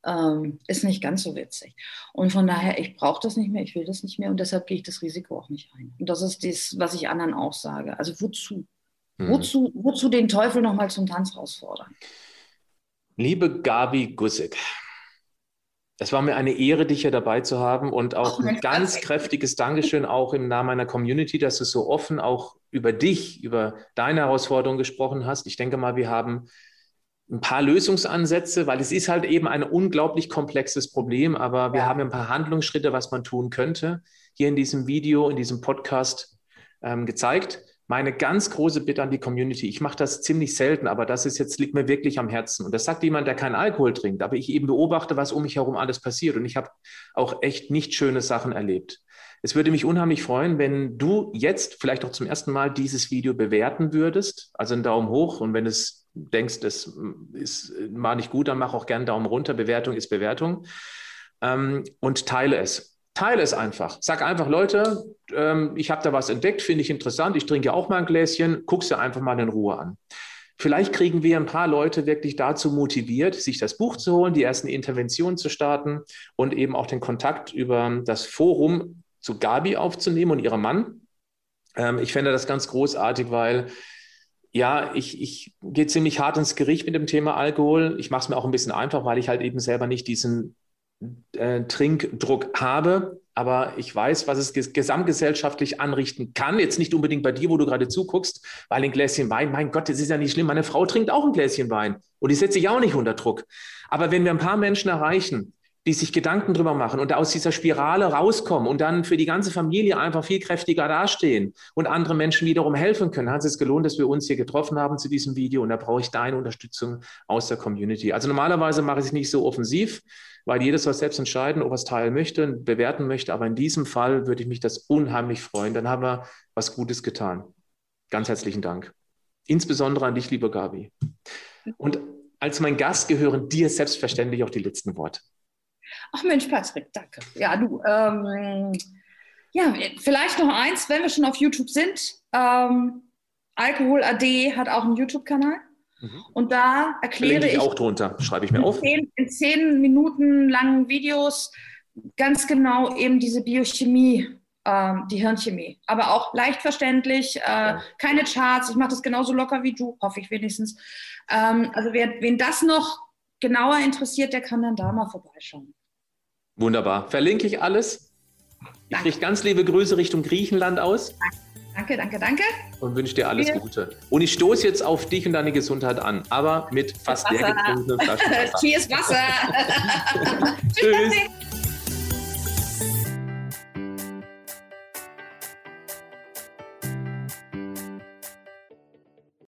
ähm, ist nicht ganz so witzig. Und von daher, ich brauche das nicht mehr, ich will das nicht mehr und deshalb gehe ich das Risiko auch nicht ein. Und das ist das, was ich anderen auch sage. Also wozu? Mhm. Wozu, wozu den Teufel nochmal zum Tanz herausfordern? Liebe Gabi Gussig, es war mir eine Ehre, dich hier dabei zu haben und auch oh, ein ganz kräftiges Dankeschön auch im Namen meiner Community, dass du so offen auch über dich, über deine Herausforderungen gesprochen hast. Ich denke mal, wir haben ein paar Lösungsansätze, weil es ist halt eben ein unglaublich komplexes Problem, aber wir ja. haben ein paar Handlungsschritte, was man tun könnte, hier in diesem Video, in diesem Podcast ähm, gezeigt. Meine ganz große Bitte an die Community, ich mache das ziemlich selten, aber das ist jetzt, liegt mir wirklich am Herzen. Und das sagt jemand, der keinen Alkohol trinkt, aber ich eben beobachte, was um mich herum alles passiert. Und ich habe auch echt nicht schöne Sachen erlebt. Es würde mich unheimlich freuen, wenn du jetzt vielleicht auch zum ersten Mal dieses Video bewerten würdest. Also einen Daumen hoch und wenn es denkst, das ist mal nicht gut, dann mach auch gerne einen Daumen runter. Bewertung ist Bewertung. Ähm, und teile es. Teile es einfach. Sag einfach, Leute, ähm, ich habe da was entdeckt, finde ich interessant. Ich trinke auch mal ein Gläschen. Guck's dir einfach mal in Ruhe an. Vielleicht kriegen wir ein paar Leute wirklich dazu motiviert, sich das Buch zu holen, die ersten Interventionen zu starten und eben auch den Kontakt über das Forum zu Gabi aufzunehmen und ihrem Mann. Ähm, ich fände das ganz großartig, weil ja, ich, ich gehe ziemlich hart ins Gericht mit dem Thema Alkohol. Ich mache es mir auch ein bisschen einfach, weil ich halt eben selber nicht diesen äh, Trinkdruck habe. Aber ich weiß, was es ges gesamtgesellschaftlich anrichten kann. Jetzt nicht unbedingt bei dir, wo du gerade zuguckst, weil ein Gläschen Wein, mein Gott, das ist ja nicht schlimm. Meine Frau trinkt auch ein Gläschen Wein und die setzt sich auch nicht unter Druck. Aber wenn wir ein paar Menschen erreichen, die sich Gedanken drüber machen und aus dieser Spirale rauskommen und dann für die ganze Familie einfach viel kräftiger dastehen und andere Menschen wiederum helfen können, hat es gelohnt, dass wir uns hier getroffen haben zu diesem Video und da brauche ich deine Unterstützung aus der Community. Also normalerweise mache ich es nicht so offensiv, weil jedes soll selbst entscheiden, ob er es teilen möchte, bewerten möchte, aber in diesem Fall würde ich mich das unheimlich freuen. Dann haben wir was Gutes getan. Ganz herzlichen Dank. Insbesondere an dich, lieber Gabi. Und als mein Gast gehören dir selbstverständlich auch die letzten Worte. Ach Mensch, Patrick, danke. Ja, du, ähm, ja, vielleicht noch eins, wenn wir schon auf YouTube sind. Ähm, Alkohol AD hat auch einen YouTube-Kanal. Mhm. Und da erkläre ich, ich auch drunter, schreibe ich mir auf. Zehn, in zehn Minuten langen Videos ganz genau eben diese Biochemie, ähm, die Hirnchemie. Aber auch leicht verständlich, äh, keine Charts. Ich mache das genauso locker wie du, hoffe ich wenigstens. Ähm, also wer, wen das noch genauer interessiert, der kann dann da mal vorbeischauen. Wunderbar. Verlinke ich alles. Ich kriege ganz liebe Grüße Richtung Griechenland aus. Danke, danke, danke. Und wünsche dir alles Gute. Und ich stoße jetzt auf dich und deine Gesundheit an, aber mit fast leer getrunkenen Flaschen Wasser. Cheers, Wasser. Tschüss.